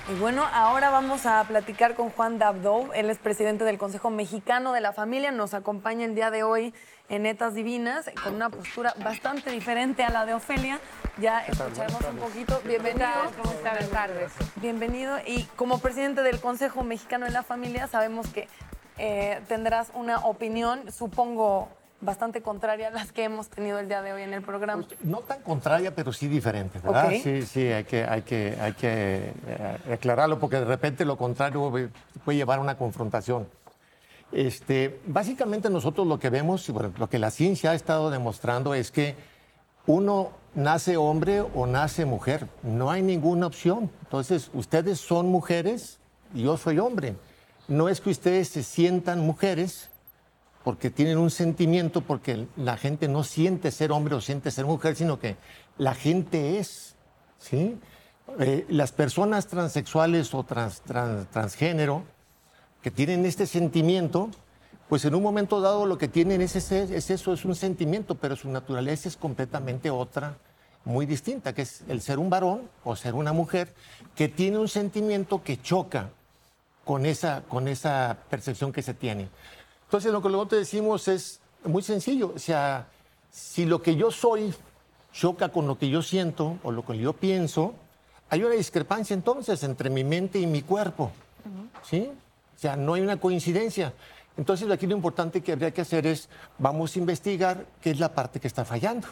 Y bueno, ahora vamos a platicar con Juan Dabdov. Él es presidente del Consejo Mexicano de la Familia. Nos acompaña el día de hoy en Netas Divinas con una postura bastante diferente a la de Ofelia. Ya escucharemos un poquito. Bienvenido. ¿Cómo están? Buenas tardes. Bienvenido. Y como presidente del Consejo Mexicano de la Familia, sabemos que eh, tendrás una opinión, supongo, bastante contraria a las que hemos tenido el día de hoy en el programa. no tan contraria, pero sí diferente, ¿verdad? Ok. Sí, sí, hay que, hay que, hay que eh, aclararlo porque de repente lo contrario puede llevar a una confrontación. Este, básicamente nosotros lo que vemos, y bueno, lo que la ciencia ha estado demostrando es que uno nace hombre o nace mujer, no hay ninguna opción. Entonces, ustedes son mujeres y yo soy hombre. No es que ustedes se sientan mujeres porque tienen un sentimiento, porque la gente no siente ser hombre o siente ser mujer, sino que la gente es, ¿sí? Eh, las personas transexuales o trans- trans- transgénero que tienen este sentimiento, pues en un momento dado lo que tienen es, ese- es eso, es un sentimiento, pero su naturaleza es completamente otra, muy distinta, que es el ser un varón o ser una mujer que tiene un sentimiento que choca con esa, con esa percepción que se tiene. Entonces, lo que luego te decimos es muy sencillo. O sea, si lo que yo soy choca con lo que yo siento o lo que yo pienso, hay una discrepancia entonces entre mi mente y mi cuerpo. ¿Sí? O sea, no hay una coincidencia. Entonces, aquí lo importante que habría que hacer es, vamos a investigar qué es la parte que está fallando.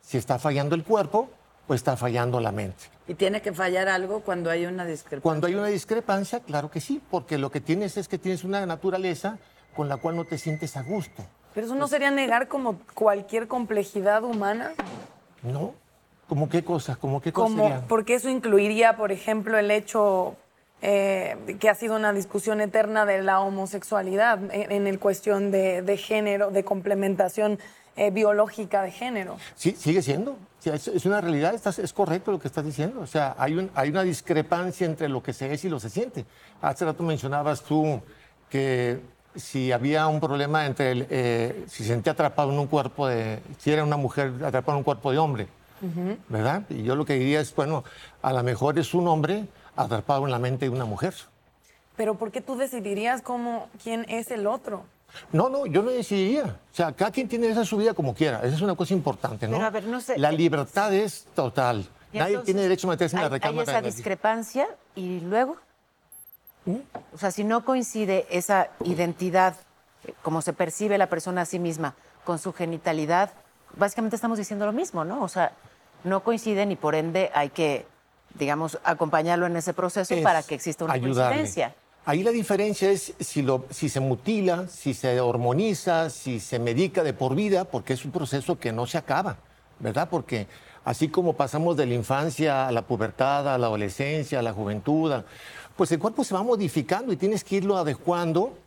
Si está fallando el cuerpo o está fallando la mente. Y tiene que fallar algo cuando hay una discrepancia. Cuando hay una discrepancia, claro que sí, porque lo que tienes es que tienes una naturaleza con la cual no te sientes a gusto. Pero eso no sería negar como cualquier complejidad humana. ¿No? ¿Cómo qué cosa? ¿Cómo qué cosa Como, sería? porque eso incluiría, por ejemplo, el hecho eh, que ha sido una discusión eterna de la homosexualidad en, en el cuestión de, de género, de complementación eh, biológica de género. Sí, sigue siendo. Es, es una realidad, estás- es correcto lo que estás diciendo. O sea, hay, un- hay una discrepancia entre lo que se es y lo se siente. Hace rato mencionabas tú que si había un problema entre el, eh, si se sentía atrapado en un cuerpo de, si era una mujer atrapada en un cuerpo de hombre, ¿verdad? Y yo lo que diría es, bueno, a lo mejor es un hombre atrapado en la mente de una mujer. Pero ¿por qué tú decidirías cómo, quién es el otro? No, no, yo no decidiría. O sea, cada quien tiene esa su vida como quiera. Esa es una cosa importante, ¿no? Pero, a ver, no sé- La libertad es total. Nadie entonces, tiene derecho a meterse en la recámara. Hay esa discrepancia y luego. ¿Mm? O sea, si no coincide esa identidad, como se percibe la persona a sí misma, con su genitalidad, básicamente estamos diciendo lo mismo, ¿no? O sea, no coinciden y por ende hay que, digamos, acompañarlo en ese proceso Es para que exista una ayudarle. coincidencia. Ahí la diferencia es si, lo, si se mutila, si se hormoniza, si se medica de por vida, porque es un proceso que no se acaba, ¿verdad? Porque así como pasamos de la infancia a la pubertad, a la adolescencia, a la juventud, a- pues el cuerpo se va modificando y tienes que irlo adecuando.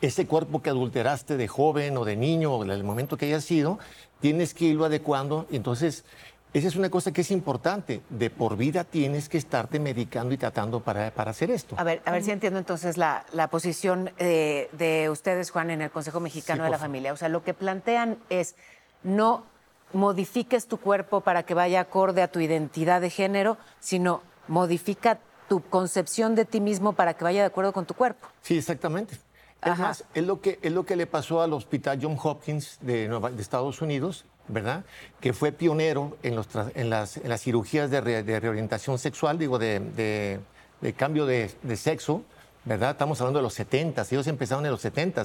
Ese cuerpo que adulteraste de joven o de niño, o en el momento que haya sido, tienes que irlo adecuando. Entonces, esa es una cosa que es importante. De por vida tienes que estarte medicando y tratando para, para hacer esto. A ver, a ver si entiendo entonces la, la posición eh, de ustedes, Juan, en el Consejo Mexicano Sí, de la. Familia. O sea, lo que plantean es no modifiques tu cuerpo para que vaya acorde a tu identidad de género, sino modifica tu concepción de ti mismo para que vaya de acuerdo con tu cuerpo. Sí, exactamente. Es más, es lo, que, es lo que le pasó al Hospital John Hopkins de, Nueva- de Estados Unidos, ¿verdad? Que fue pionero en, los en, las, en las cirugías de, re- de reorientación sexual, digo, de, de- de cambio de, de sexo, ¿verdad? Estamos hablando de los 70, ellos empezaron en los 70.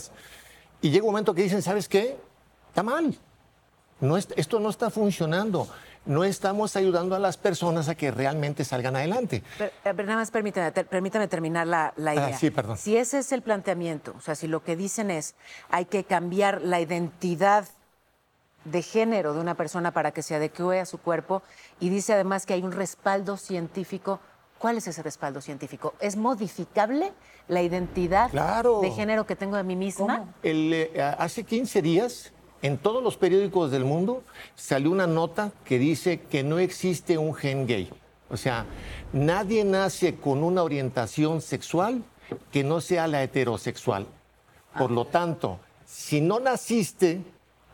Y llega un momento que dicen, ¿sabes qué? Está mal. No es- esto no está funcionando. No estamos ayudando a las personas a que realmente salgan adelante. Pero, nada más permítame, ter- permítame terminar la, la Ah, idea. sí, perdón. Si ese es el planteamiento, o sea, si lo que dicen es hay que cambiar la identidad de género de una persona para que se adecue a su cuerpo y dice además que hay un respaldo científico. ¿Cuál es ese respaldo científico? ¿Es modificable la identidad Claro. de género que tengo de mí misma? El, eh, hace 15 días, en todos los periódicos del mundo, salió una nota que dice que no existe un gen gay. O sea, nadie nace con una orientación sexual que no sea la heterosexual. Por lo tanto, si no naciste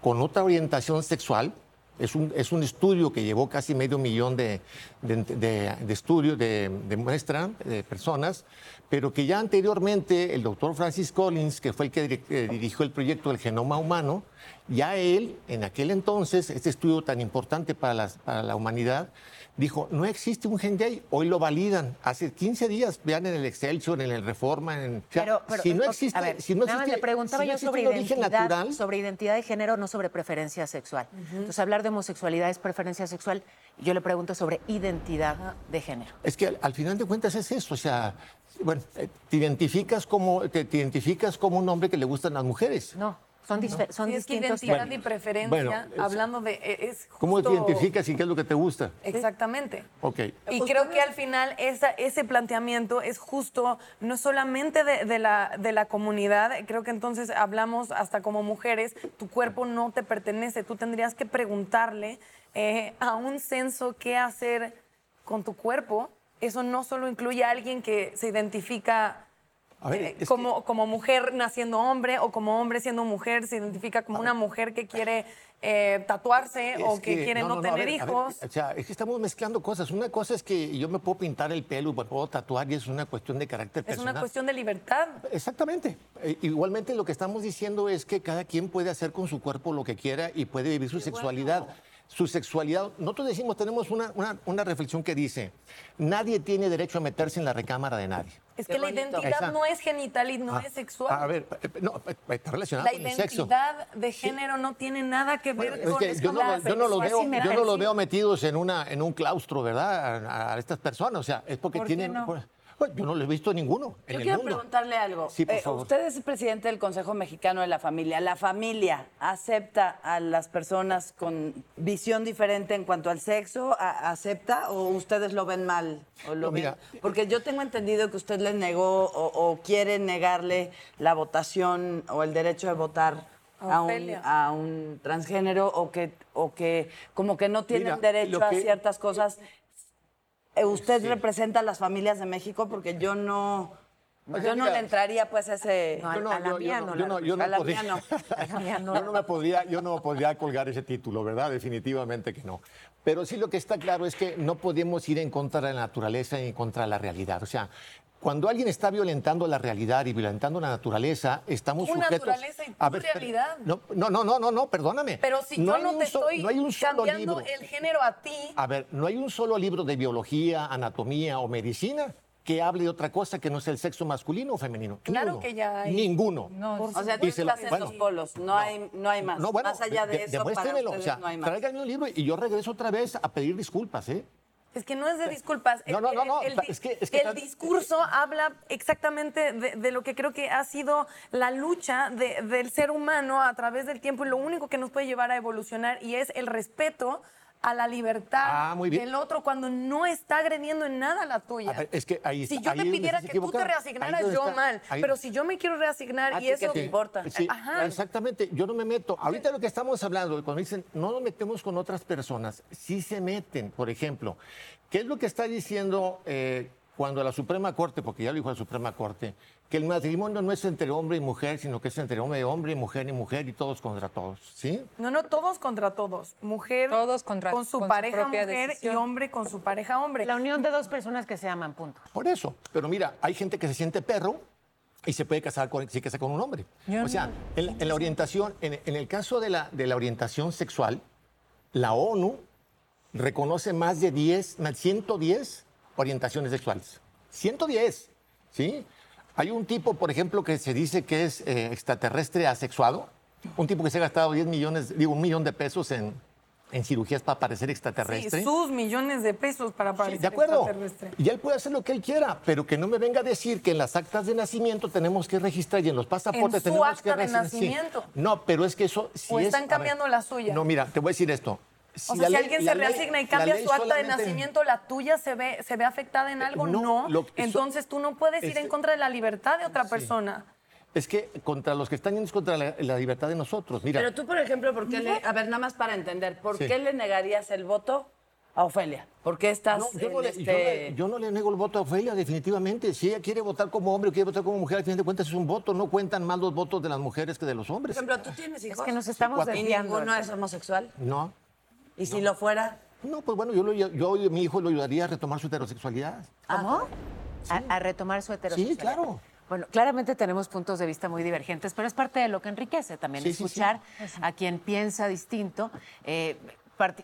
con otra orientación sexual, es un, es un estudio que llevó casi medio millón de, de, de- de estudios, de, de muestra, de personas, pero que ya anteriormente el doctor Francis Collins, que fue el que eh, dirigió el proyecto del genoma humano, ya él, en aquel entonces, este estudio tan importante para, las- para la humanidad, dijo, no existe un gen gay, hoy lo validan. Hace 15 días, vean en el Excelsior, en el Reforma, en... o sea, Pero, pero, si no existe, a ver, si no nada más existe- le preguntaba si yo sobre identidad, natural, sobre identidad de género, no sobre preferencia sexual. Entonces, hablar de homosexualidad es preferencia sexual. Yo le pregunto sobre identidad de género. Es que al, al final de cuentas es eso, o sea, bueno, eh, te identificas como te, te identificas como un hombre que le gustan las mujeres. No, son, Sí, es que identidad y preferencia, bueno, es- hablando de... e- ¿Cómo te identificas y qué es lo que te gusta? Exactamente. Ok. Y creo que al final esa, ese planteamiento es justo, no solamente de, de la, de la comunidad, creo que entonces hablamos hasta como mujeres, tu cuerpo no te pertenece, tú tendrías que preguntarle eh, a un censo qué hacer con tu cuerpo. Eso no solo incluye a alguien que se identifica A ver, eh, es como, como mujer naciendo hombre o como hombre siendo mujer, se identifica como una mujer que quiere eh, tatuarse o Es que, quiere no, a tener ver, hijos. o sea, es que estamos mezclando cosas. Una cosa es que yo me puedo pintar el pelo, me puedo tatuar y es una cuestión de carácter es personal. una cuestión de libertad. Exactamente. Eh, igualmente lo que estamos diciendo es que cada quien puede hacer con su cuerpo lo que quiera y puede vivir su sexualidad. Su sexualidad, nosotros decimos, tenemos una, una- una reflexión que dice, nadie tiene derecho a meterse en la recámara de nadie. Es que la identidad Esa- no es genital y no Ah, es sexual. A ver, eh, no, eh, está relacionado la con el sexo. identidad de género no tiene nada que ver con, que es yo con no, la lo- yo no los veo, yo no los veo metidos en una en un claustro, ¿verdad? A, a estas personas, o sea, es porque ¿Por qué tienen. no? Yo no lo he visto ninguno en Yo el quiero mundo. preguntarle algo. Sí, por Eh, favor. usted es el presidente del Consejo Mexicano de la Familia. ¿La familia acepta a las personas con visión diferente en cuanto al sexo? ¿A- ¿Acepta o ustedes lo ven mal? O lo No, mira, ven- Porque yo tengo entendido que usted le negó o, o quiere negarle la votación o el derecho de votar a un, Ofelia. a un transgénero o que, o que como que no tienen Mira, derecho a que- ciertas cosas. Eh, ¿Usted representa a las familias de México? Porque yo no, Oiga, yo no le entraría pues a ese... No, Yo no, a la yo- mía no, no yo no, yo no a la podría- mía no. A la mía no. Yo no me podría, yo no podría colgar ese título, ¿verdad? Definitivamente que no. Pero sí lo que está claro es que no podemos ir en contra de la naturaleza y en contra de la realidad. O sea, cuando alguien está violentando la realidad y violentando la naturaleza, estamos Tu sujetos. naturaleza y tu A ver, realidad. No, no, no, no, no, no, perdóname. Pero si yo hay no te so- estoy no hay un solo cambiando libro. el género a ti, A ver, no hay un solo libro de biología, anatomía o medicina que hable de otra cosa que no sea el sexo masculino o femenino. Claro Ninguno. que ya hay. Ninguno. O sea, tú estás en bueno, los polos, no, hay, no hay más. No, bueno, más allá de, de- eso, para ustedes o sea, no hay más. tráiganme un libro y yo regreso otra vez a pedir disculpas, ¿eh? Es que no es de disculpas. No, no, no, no, El, es que- es que el tan- discurso habla exactamente de, de lo que creo que ha sido la lucha de- del ser humano a través del tiempo y lo único que nos puede llevar a evolucionar y es el respeto a la libertad Ah, muy bien. del otro cuando no está agrediendo en nada la tuya. A ver, es que ahí si yo ahí te pidiera que tú te reasignaras, yo está- mal. ahí- Pero si yo me quiero reasignar ¿A y eso... te importa? Sí, Ajá. exactamente. Yo no me meto. Ahorita lo que estamos hablando, cuando dicen no nos metemos con otras personas, sí se meten. Por ejemplo, ¿qué es lo que está diciendo eh, cuando la Suprema Corte, porque ya lo dijo la Suprema Corte, que el matrimonio no es entre hombre y mujer, sino que es entre hombre y hombre, y mujer y mujer, y todos contra todos? ¿Sí? No, no, todos contra todos. Mujer Todos contra- con su con pareja mujer decisión. y hombre con su pareja hombre. La unión de dos personas que se aman, punto. Por eso. Pero mira, hay gente que se siente perro y se puede casar con, se casa con un hombre. o sea, en, la- en la orientación, en, en el caso de la, de la orientación sexual, la ONU reconoce más de 10, más 110 orientaciones sexuales. 110, ¿sí? Hay un tipo, por ejemplo, que se dice que es eh, extraterrestre asexuado, un tipo que se ha gastado 10 millones, digo, un millón de pesos en, en cirugías para parecer Sí, extraterrestre. sus millones de pesos para Sí, parecer de acuerdo. extraterrestre. Y él puede hacer lo que él quiera, pero que no me venga a decir que en las actas de nacimiento tenemos que registrar y en los pasaportes su tenemos acta que de registrar. sí. nacimiento. No, pero es que eso sí O es- están a ver, cambiando la suya. No, mira, te voy a decir esto. O sea, si alguien se reasigna y cambia su acta de nacimiento, la tuya se ve, se ve afectada en algo, no, no. lo que- Entonces tú no puedes ir Este- en contra de la libertad de otra persona. Es que contra los que están yendo es contra la, la libertad de nosotros. Mira, Pero tú, por ejemplo, ¿por qué le, a ver, nada más para entender, ¿por Sí. qué le negarías el voto a Ofelia? ¿Por qué estás no, yo, en no le, yo este- le- yo no le nego el voto a Ofelia, definitivamente. Si ella quiere votar como hombre o quiere votar como mujer, al final de cuentas es un voto. No cuentan más los votos de las mujeres que de los Por hombres. ejemplo, tú tienes hijos. Es que nos estamos y desviando. ninguno es homosexual. No. ¿Y si lo fuera? No, pues bueno, yo, lo, yo mi hijo lo ayudaría a retomar su heterosexualidad. ¿Cómo? A, a retomar su heterosexualidad. Sí, claro. Bueno, claramente tenemos puntos de vista muy divergentes, pero es parte de lo que enriquece también, Sí, sí, sí. escuchar a quien piensa distinto. Eh,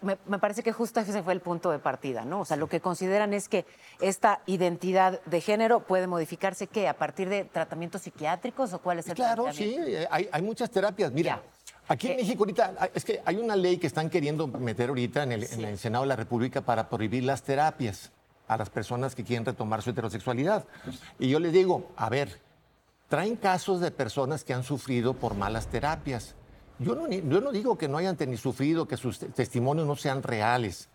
me, me parece que justo ese fue el punto de partida, ¿no? O sea, lo que consideran es que esta identidad de género puede modificarse, ¿qué? ¿A partir de tratamientos psiquiátricos o cuál es el Claro, sí, eh, hay, hay muchas terapias. Mira, Ya. Aquí en Eh, México ahorita, hay- es que hay una ley que están queriendo meter ahorita en el, en el Senado de la República para prohibir las terapias a las personas que quieren retomar su heterosexualidad. Y yo les digo, a ver, traen casos de personas que han sufrido por malas terapias. Yo no, yo no digo que no hayan ni sufrido, que sus te- testimonios no sean reales.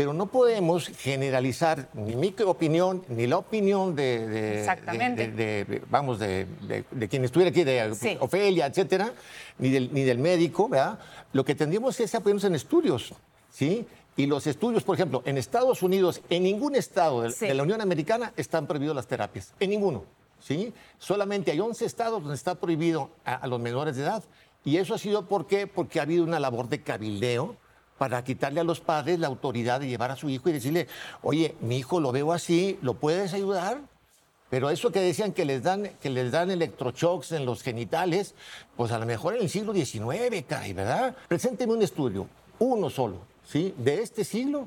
Pero no podemos generalizar ni mi opinión ni la opinión de, de- Exactamente. de- de- vamos, de, quien estuviera aquí, de Sí. Ofelia, etcétera, ni del, ni del médico, ¿verdad? Lo que tendríamos es apoyarnos en estudios, ¿sí? Y los estudios, por ejemplo, en Estados Unidos, en ningún estado de, Sí. de la Unión Americana están prohibidas las terapias, en ninguno, ¿sí? Solamente hay 11 estados donde está prohibido a, a los menores de edad. Y eso ha sido ¿por qué? porque ha habido una labor de cabildeo para quitarle a los padres la autoridad de llevar a su hijo y decirle, oye, mi hijo lo veo así, ¿lo puedes ayudar? Pero eso que decían que les dan, que les dan electroshocks en los genitales, pues a lo mejor en el siglo XIX, caray, ¿verdad? Presénteme un estudio, uno solo, ¿sí? De este siglo,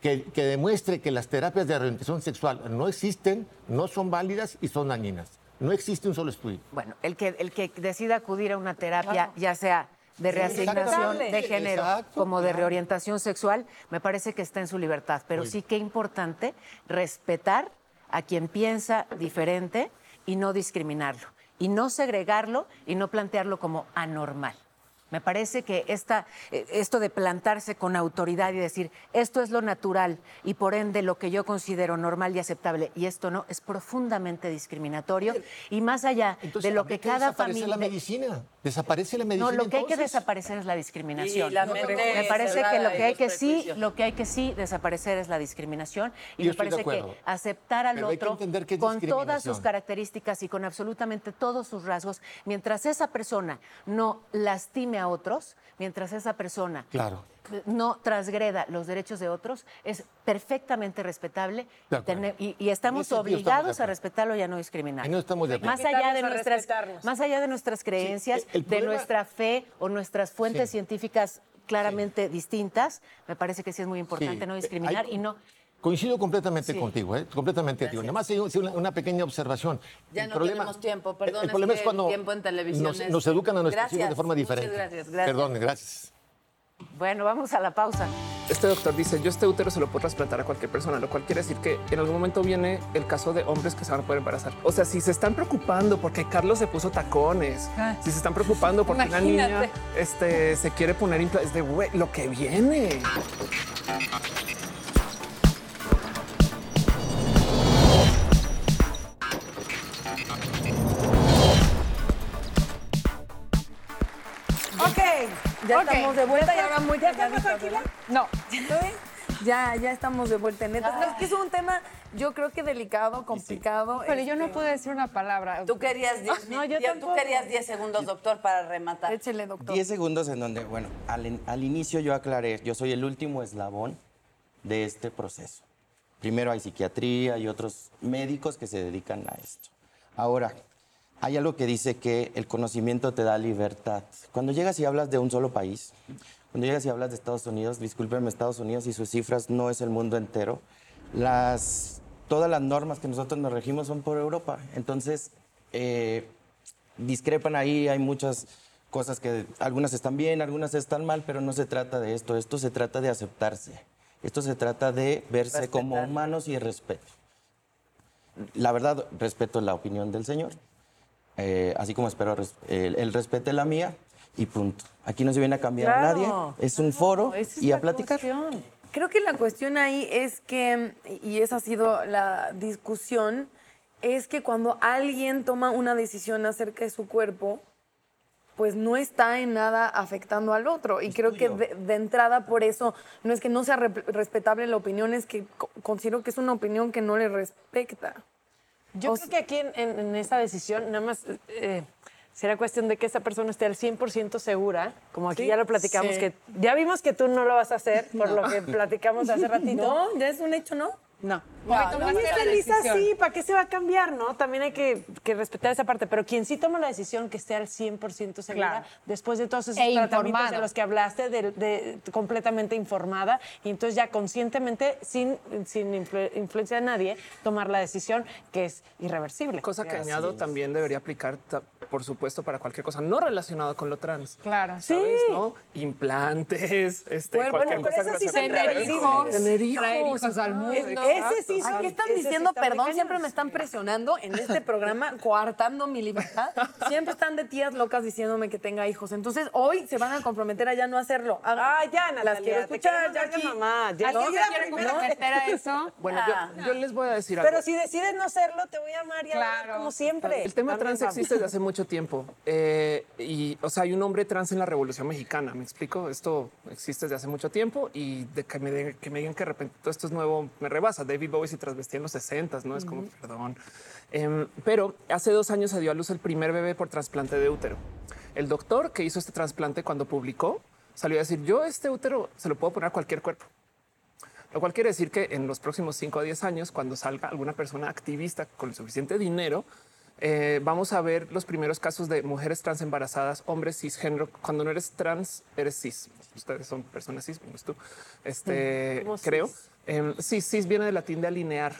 que, que demuestre que las terapias de orientación sexual no existen, no son válidas y son dañinas. No existe un solo estudio. Bueno, el que, el que decida acudir a una terapia, ya sea de reasignación de género Exacto, como de reorientación sexual, me parece que está en su libertad. Pero sí que importante respetar a quien piensa diferente y no discriminarlo. Y no segregarlo y no plantearlo como anormal. Me parece que esta, eh, esto de plantarse con autoridad y decir esto es lo natural y por ende lo que yo considero normal y aceptable y esto no es profundamente discriminatorio y más allá Entonces, de lo que cada familia la medicina. Desaparece la medicina. no, lo que hay que desaparecer es la discriminación. Y la mente me parece que lo que hay que sí, lo que hay que sí desaparecer es la discriminación y Yo me parece que acuerdo. aceptar al Pero hay que otro entender que con todas sus características y con absolutamente todos sus rasgos, mientras esa persona no lastime a otros, mientras esa persona Claro. no transgreda los derechos de otros, es perfectamente respetable y, y estamos obligados a respetarlo y a no discriminar. Ahí no estamos de acuerdo. Más allá de nuestras, más allá de nuestras creencias, de nuestra fe o nuestras fuentes Sí. científicas claramente distintas, me parece que sí es muy importante Sí. no discriminar hay- y no. Coincido completamente Sí. contigo, ¿eh? completamente contigo. Nada más una, una pequeña observación. Ya El no problema- tenemos tiempo, el- perdón, El, es problema que es cuando el tiempo en televisión nos, es- nos educan a nuestros hijos de forma muchas diferente. gracias, gracias. Perdón, gracias. Bueno, vamos a la pausa. Este doctor dice, yo este útero se lo puedo trasplantar a cualquier persona, lo cual quiere decir que en algún momento viene el caso de hombres que se van a poder embarazar. O sea, si se están preocupando porque Carlos se puso tacones, Ah. si se están preocupando porque una niña este, se quiere poner implantes, de güey, lo que viene. Ya estamos de vuelta, ya muy ¿Ya estás tranquila? No. Ya, ya estamos de vuelta en neta. Es que es un tema, yo creo que delicado, complicado. Pero yo no este, puedo decir una palabra. Tú querías 10 No, yo tú tampoco. querías 10 segundos, doctor, para rematar. Échele, doctor. 10 segundos en donde, bueno, al, al inicio yo aclaré, yo soy el último eslabón de este proceso. Primero hay psiquiatría y otros médicos que se dedican a esto. Ahora, hay algo que dice que el conocimiento te da libertad. Cuando llegas y hablas de un solo país, cuando llegas y hablas de Estados Unidos, discúlpenme, Estados Unidos y sus cifras no es el mundo entero. Las, todas las normas que nosotros nos regimos son por Europa. Entonces, eh, discrepan ahí, hay muchas cosas que algunas están bien, algunas están mal, pero no se trata de esto, esto se trata de aceptarse, esto se trata de verse como humanos y respeto. La verdad, respeto la opinión del Señor, eh, así como espero res- él, él respete la mía y punto. Aquí no se viene a cambiar a nadie, es un foro es y a la platicar. cuestión. Creo que la cuestión ahí es que, y esa ha sido la discusión, es que cuando alguien toma una decisión acerca de su cuerpo, pues no está en nada afectando al otro. Y creo que de, de entrada por eso no es que no sea re- respetable la opinión, es que co- considero que es una opinión que no le respecta. Yo O creo que aquí en, en- en esta decisión nada más eh, será cuestión de que esa persona esté al 100% segura, como aquí ya lo platicamos, Sí. que ya vimos que tú no lo vas a hacer, por lo que platicamos hace ratito. No, ya es un hecho, ¿no? No. Hoy Y tomaste es la feliz decisión. así, ¿para qué se va a cambiar, no? También hay que, que respetar esa parte, pero quien sí toma la decisión que esté al 100% segura, Claro. después de todos esos E tratamientos informada. de los que hablaste, de, de- completamente informada, y entonces ya conscientemente, sin, sin influ- influencia de nadie, tomar la decisión que es irreversible. Cosa que añado también debería aplicar, por supuesto, para cualquier cosa no relacionada con lo trans. Claro. ¿Sabes? ¿No? Implantes, este, Bueno, cualquier pero cosa eso sí son Tener hijos. traer hijos al mundo. Ese sí son- Aquí están ese diciendo está perdón, siempre me están presionando en este programa, coartando mi libertad. Siempre están de tías locas diciéndome que tenga hijos. Entonces, hoy se van a comprometer a ya no hacerlo. Ah, ya, Natalia, Las quiero escuchar, de Jackie. mamá. Ya, ¿Alguien no, se ya, quiere no. comprometer a eso? Bueno, Ah. yo, yo les voy a decir algo. Pero si decides no serlo, te voy a amar y a como siempre. El tema También trans vamos. existe desde hace mucho tiempo. Eh, y, o sea, hay un hombre trans en la Revolución Mexicana. ¿Me explico? Esto existe desde hace mucho tiempo y de que me, de- que me digan que de repente todo esto es nuevo me rebasa. David Bowie se transvestía en los 60, ¿no? Es como, perdón. Em, pero hace dos años se dio a luz el primer bebé por trasplante de útero. El doctor que hizo este trasplante cuando publicó salió a decir, yo este útero se lo puedo poner a cualquier cuerpo. Lo cual quiere decir que en los próximos 5 a 10 años, cuando salga alguna persona activista con el suficiente dinero, eh, vamos a ver los primeros casos de mujeres trans embarazadas, hombres cisgénero. Cuando no eres trans, eres cis. Ustedes son personas cis, menos tú. Este, ¿Cómo cis? Em, sí, cis viene de latín de alinear,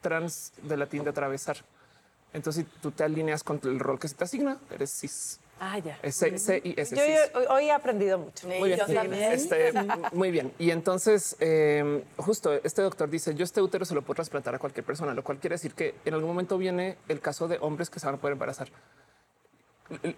trans de latín de atravesar. Entonces, si tú te alineas con el rol que se te asigna, eres cis. Ah, ya. Es C, C y S. Yo, cis. hoy- he aprendido mucho. Sí, Muy bien. yo también. Este, muy bien. Y entonces, eh, justo este doctor dice, yo este útero se lo puedo trasplantar a cualquier persona, lo cual quiere decir que en algún momento viene el caso de hombres que se van a poder embarazar.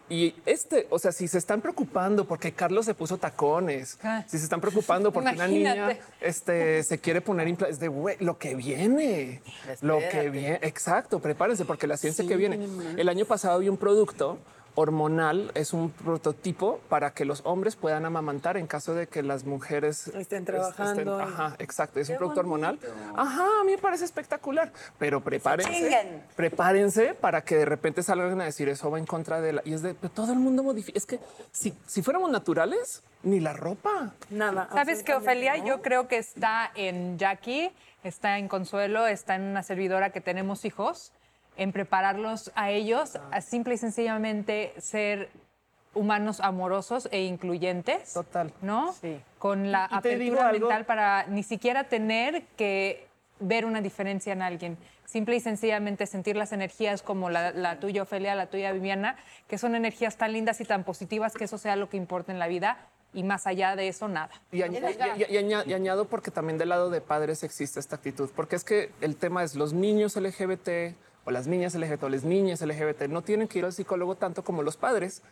Y este, o sea, si se están preocupando porque Carlos se puso tacones, Ah. si se están preocupando porque una niña este, se quiere poner implantes de güey, lo que viene, lo que viene, exacto, prepárense porque la ciencia que viene. El año pasado había un producto hormonal, es un prototipo para que los hombres puedan amamantar en caso de que las mujeres Estén trabajando ajá, exacto, es un producto hormonal. Ajá, a mí me parece espectacular, pero prepárense, chinguen. prepárense para que de repente salgan a decir eso va en contra de la y es de pero todo el mundo modifica. Es que si, si fuéramos naturales, ni la ropa. Nada. ¿Sabes qué, absolutamente Ofelia? no. Yo creo que está en Jackie, está en Consuelo, está en una servidora que tenemos hijos, en prepararlos a ellos a simple y sencillamente ser humanos amorosos e incluyentes. Total. ¿No? Sí. Con la Y apertura algo. mental para ni siquiera tener que ver una diferencia en alguien. Simple y sencillamente sentir las energías como la, la tuya, Ofelia, la tuya, Viviana, que son energías tan lindas y tan positivas que eso sea lo que importa en la vida y más allá de eso, nada. Y, añ- y- y- y aña- y añado porque también del lado de padres existe esta actitud, porque es que el tema es los niños LGBT o las niñas LGBT o las niñas LGBT no tienen que ir al psicólogo tanto como los padres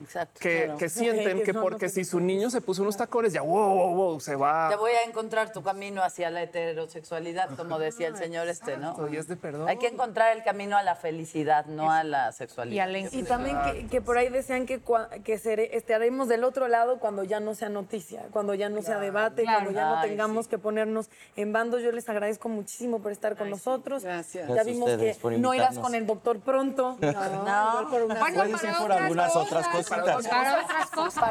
Exacto. que, claro. que sienten que porque si su niño se puso unos tacones ya wow, wow, wow, se va. Te voy a encontrar tu camino hacia la heterosexualidad, como decía el señor este, ¿no? Exacto, y es de perdón. Hay que encontrar el camino a la felicidad, no a la Y a sexualidad. la Y también que, que por ahí decían que, que sere- estaremos del otro lado cuando ya no sea noticia, cuando ya no sea debate, Claro. cuando ya no Ay, tengamos sí. que ponernos en bandos. Yo les agradezco muchísimo por estar con nosotros. Gracias. Ya Gracias vimos que no irás con el doctor pronto. No, igual por una- Bueno, para por algunas otras cosas, cositas. Para otras cosas.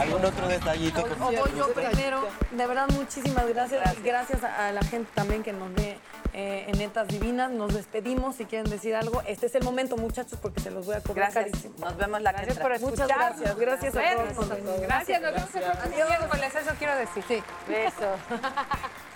¿Algún otro detallito? que- O voy yo primero. De verdad, muchísimas gracias. Gracias, a, a la gente también que nos ve eh, en Netas Divinas. Nos despedimos. Si quieren decir algo, este es el momento, muchachos, porque se los voy a cobrar Gracias. carísimo. Nos vemos la que Gracias entra. por Muchas escuchar. gracias. Gracias a todos. Gracias, nos vemos el próximo miércoles, eso quiero decir. Beso.